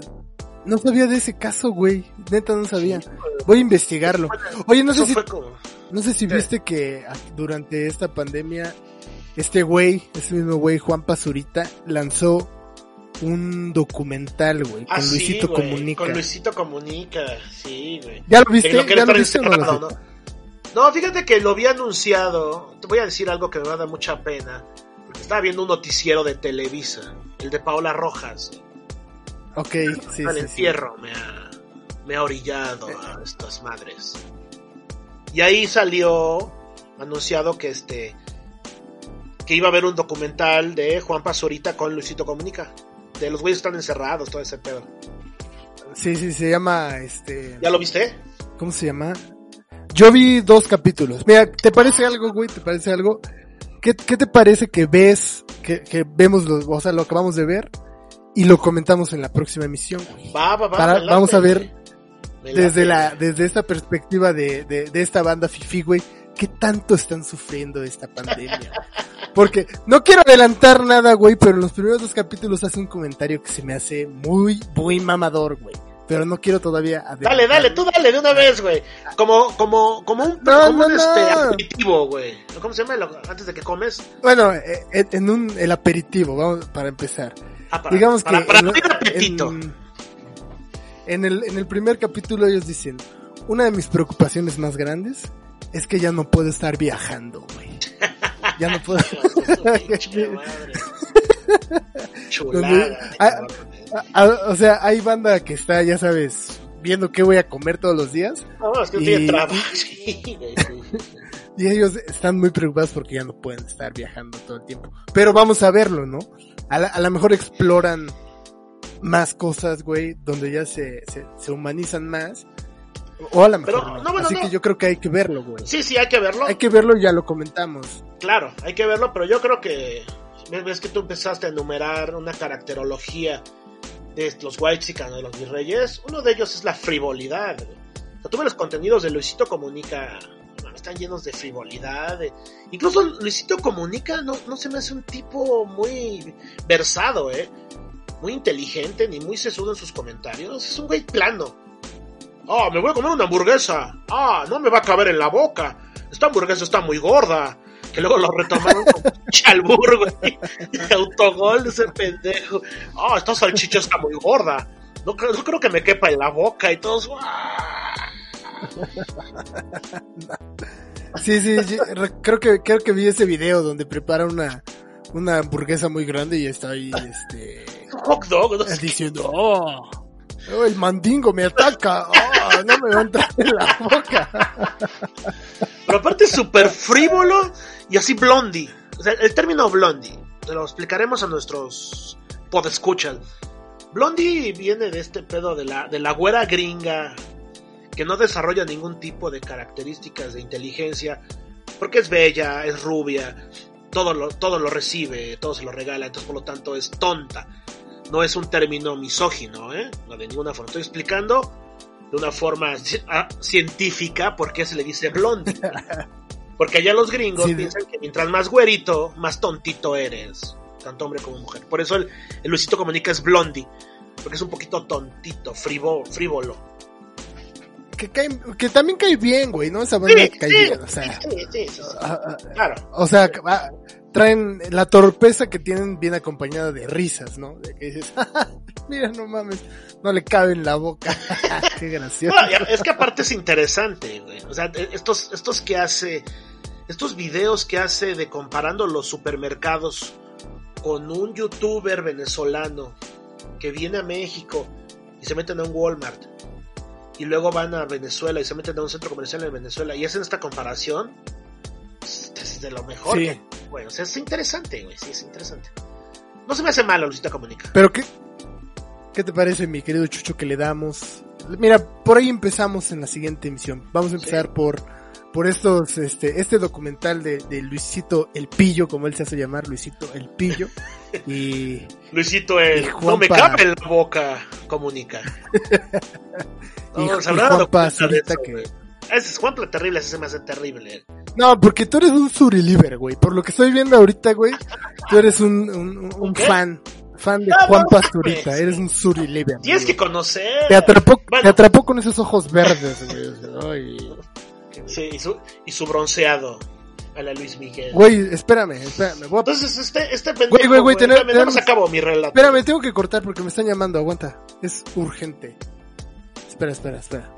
Speaker 2: no sabía de ese caso, güey. Neta no sabía. Voy a investigarlo. Oye, no sé si, no sé si viste que durante esta pandemia este güey, ese mismo güey, Juan Pazurita, lanzó un documental, güey, con
Speaker 3: Ah, sí,
Speaker 2: Luisito
Speaker 3: güey,
Speaker 2: Comunica.
Speaker 3: Con Luisito Comunica, sí, güey.
Speaker 2: ¿Ya lo viste? ¿Ya lo viste o no lo?
Speaker 3: ¿no? No, fíjate que lo había anunciado. Te voy a decir algo que me va a dar mucha pena. Estaba viendo un noticiero de Televisa, el de Paola Rojas.
Speaker 2: Ok, sí,
Speaker 3: el
Speaker 2: sí, sí.
Speaker 3: entierro me ha, me ha orillado a estas madres. Y ahí salió anunciado que este que iba a haber un documental de Juan Pazurita con Luisito Comunica. De los güeyes están encerrados, todo ese pedo.
Speaker 2: Sí, sí, se llama, este,
Speaker 3: ¿Ya lo viste?
Speaker 2: ¿cómo se llama? Yo vi dos capítulos. Mira, ¿te parece algo, güey? ¿Te parece algo? ¿Qué, qué te parece que ves, que, que vemos, lo, o sea, lo acabamos de ver y lo comentamos en la próxima emisión?
Speaker 3: Va, va, va.
Speaker 2: Para- vamos a ver Desde la, desde esta perspectiva de, de, de esta banda Fifi, güey, ¿qué tanto están sufriendo esta pandemia? Porque no quiero adelantar nada, güey, pero en los primeros dos capítulos hace un comentario que se me hace muy, muy mamador, güey. Pero no quiero todavía adelantar.
Speaker 3: Dale, dale, tú dale de una vez, güey. Como, como, como un,
Speaker 2: No,
Speaker 3: como un
Speaker 2: no,
Speaker 3: este,
Speaker 2: no.
Speaker 3: aperitivo, güey. ¿Cómo se llama? Antes de que comes.
Speaker 2: Bueno, eh, en, en un, el aperitivo, vamos, para empezar.
Speaker 3: Ah, para,
Speaker 2: Digamos
Speaker 3: para,
Speaker 2: que
Speaker 3: para
Speaker 2: en,
Speaker 3: apetito.
Speaker 2: en- en el, en el primer capítulo ellos dicen, una de mis preocupaciones más grandes es que ya no puedo estar viajando, güey. Ya no puedo.
Speaker 3: Chulada.
Speaker 2: Ah, A- a- o sea, hay banda que está, ya sabes, viendo qué voy a comer todos los días
Speaker 3: No, es que
Speaker 2: y-
Speaker 3: tiene trabajo.
Speaker 2: Y ellos están muy preocupados porque ya no pueden estar viajando todo el tiempo. Pero vamos a verlo, ¿no? A la- lo mejor exploran más cosas, güey, donde ya se, se, se humanizan más. O a lo mejor
Speaker 3: Pero,
Speaker 2: no.
Speaker 3: no, bueno,
Speaker 2: Así
Speaker 3: no.
Speaker 2: que yo creo que hay que verlo, güey.
Speaker 3: Sí, sí, hay que verlo.
Speaker 2: Hay que verlo y ya lo comentamos.
Speaker 3: Claro, hay que verlo, pero yo creo que. Ves que tú empezaste a enumerar una caracterología de los White de los Virreyes. Uno de ellos es la frivolidad. güey. O los contenidos de Luisito Comunica. Están llenos de frivolidad. Incluso Luisito Comunica no, no se me hace un tipo muy versado, ¿eh? Muy inteligente, ni muy sesudo en sus comentarios. Es un güey plano. Ah, me voy a comer una hamburguesa. Ah, no me va a caber en la boca. Esta hamburguesa está muy gorda. Que luego lo retomaron con chalbur, güey. Autogol de ese pendejo. Ah, esta salchicha está muy gorda. No, creo- no creo que me quepa en la boca y todos.
Speaker 2: Sí, sí, creo que, creo que vi ese video donde prepara una, una hamburguesa muy grande y está ahí, este,
Speaker 3: Hot dog, no sé
Speaker 2: diciendo, oh, oh, el mandingo me ataca, oh, no me va a entrar en la boca.
Speaker 3: Pero aparte súper frívolo y así blondie. O sea, el término blondie, lo explicaremos a nuestros podescuchas. Blondie viene de este pedo de la, de la güera gringa que no desarrolla ningún tipo de características de inteligencia porque es bella, es rubia, todo lo, todo lo recibe, todo se lo regala, entonces por lo tanto es tonta. No es un término misógino, ¿eh? No de ninguna forma. Estoy explicando de una forma ah, científica por qué se le dice blondie. Porque allá los gringos
Speaker 2: Sí.
Speaker 3: piensan que mientras más güerito, más tontito eres. Tanto hombre como mujer. Por eso el, el Luisito Comunica es blondie. Porque es un poquito tontito, frivo, frívolo.
Speaker 2: que, caen, que también cae bien, güey, ¿no? Esa banda
Speaker 3: Sí,
Speaker 2: cae
Speaker 3: sí,
Speaker 2: bien, o sea.
Speaker 3: sí.
Speaker 2: ah, ah,
Speaker 3: Claro.
Speaker 2: o sea, ah, traen la torpeza que tienen bien acompañada de risas, ¿no? De que dices, mira, no mames, no le cabe en la boca. Qué gracioso.
Speaker 3: Es que aparte es interesante, güey. O sea, de- estos, estos que hace, estos videos que hace de comparando los supermercados con un youtuber venezolano que viene a México y se meten a un Walmart y luego van a Venezuela y se meten a un centro comercial en Venezuela y hacen esta comparación, pues, es de lo mejor.
Speaker 2: Sí.
Speaker 3: que- bueno, o sea, es interesante, güey, sí, es interesante. No se me hace malo, Luisita Comunica.
Speaker 2: Pero qué, ¿qué te parece, mi querido Chucho, que le damos? Mira, por ahí empezamos en la siguiente emisión. Vamos a empezar por, por estos, este, este documental de, de Luisito El Pillo, como él se hace llamar, Luisito El Pillo. Y
Speaker 3: Luisito, el,
Speaker 2: Y
Speaker 3: no me cabe en la boca, comunica.
Speaker 2: Y-
Speaker 3: No,
Speaker 2: y Juanpa Zurita que-
Speaker 3: güey. Ese es Juanpa terrible, ese se me hace terrible.
Speaker 2: No, porque tú eres un suriliver, güey. Por lo que estoy viendo ahorita, güey, tú eres un, un, un- fan. Fan de
Speaker 3: No,
Speaker 2: Juan Pasturita.
Speaker 3: mames.
Speaker 2: Eres un suriliver.
Speaker 3: Tienes que conocer.
Speaker 2: Te atrapó,
Speaker 3: Bueno.
Speaker 2: te atrapó con esos ojos verdes, güey.
Speaker 3: Sí, y su, y su bronceado a la Luis Miguel.
Speaker 2: Güey, espérame, espérame. Voy a-
Speaker 3: Entonces, este, este pendejo,
Speaker 2: Güey, güey, güey,
Speaker 3: güey,
Speaker 2: tenemos-
Speaker 3: dame- dame
Speaker 2: tenemos-
Speaker 3: a cabo mi relato.
Speaker 2: Espérame, tengo que cortar porque me están llamando. Aguanta. Es urgente. Espera, espera, espera.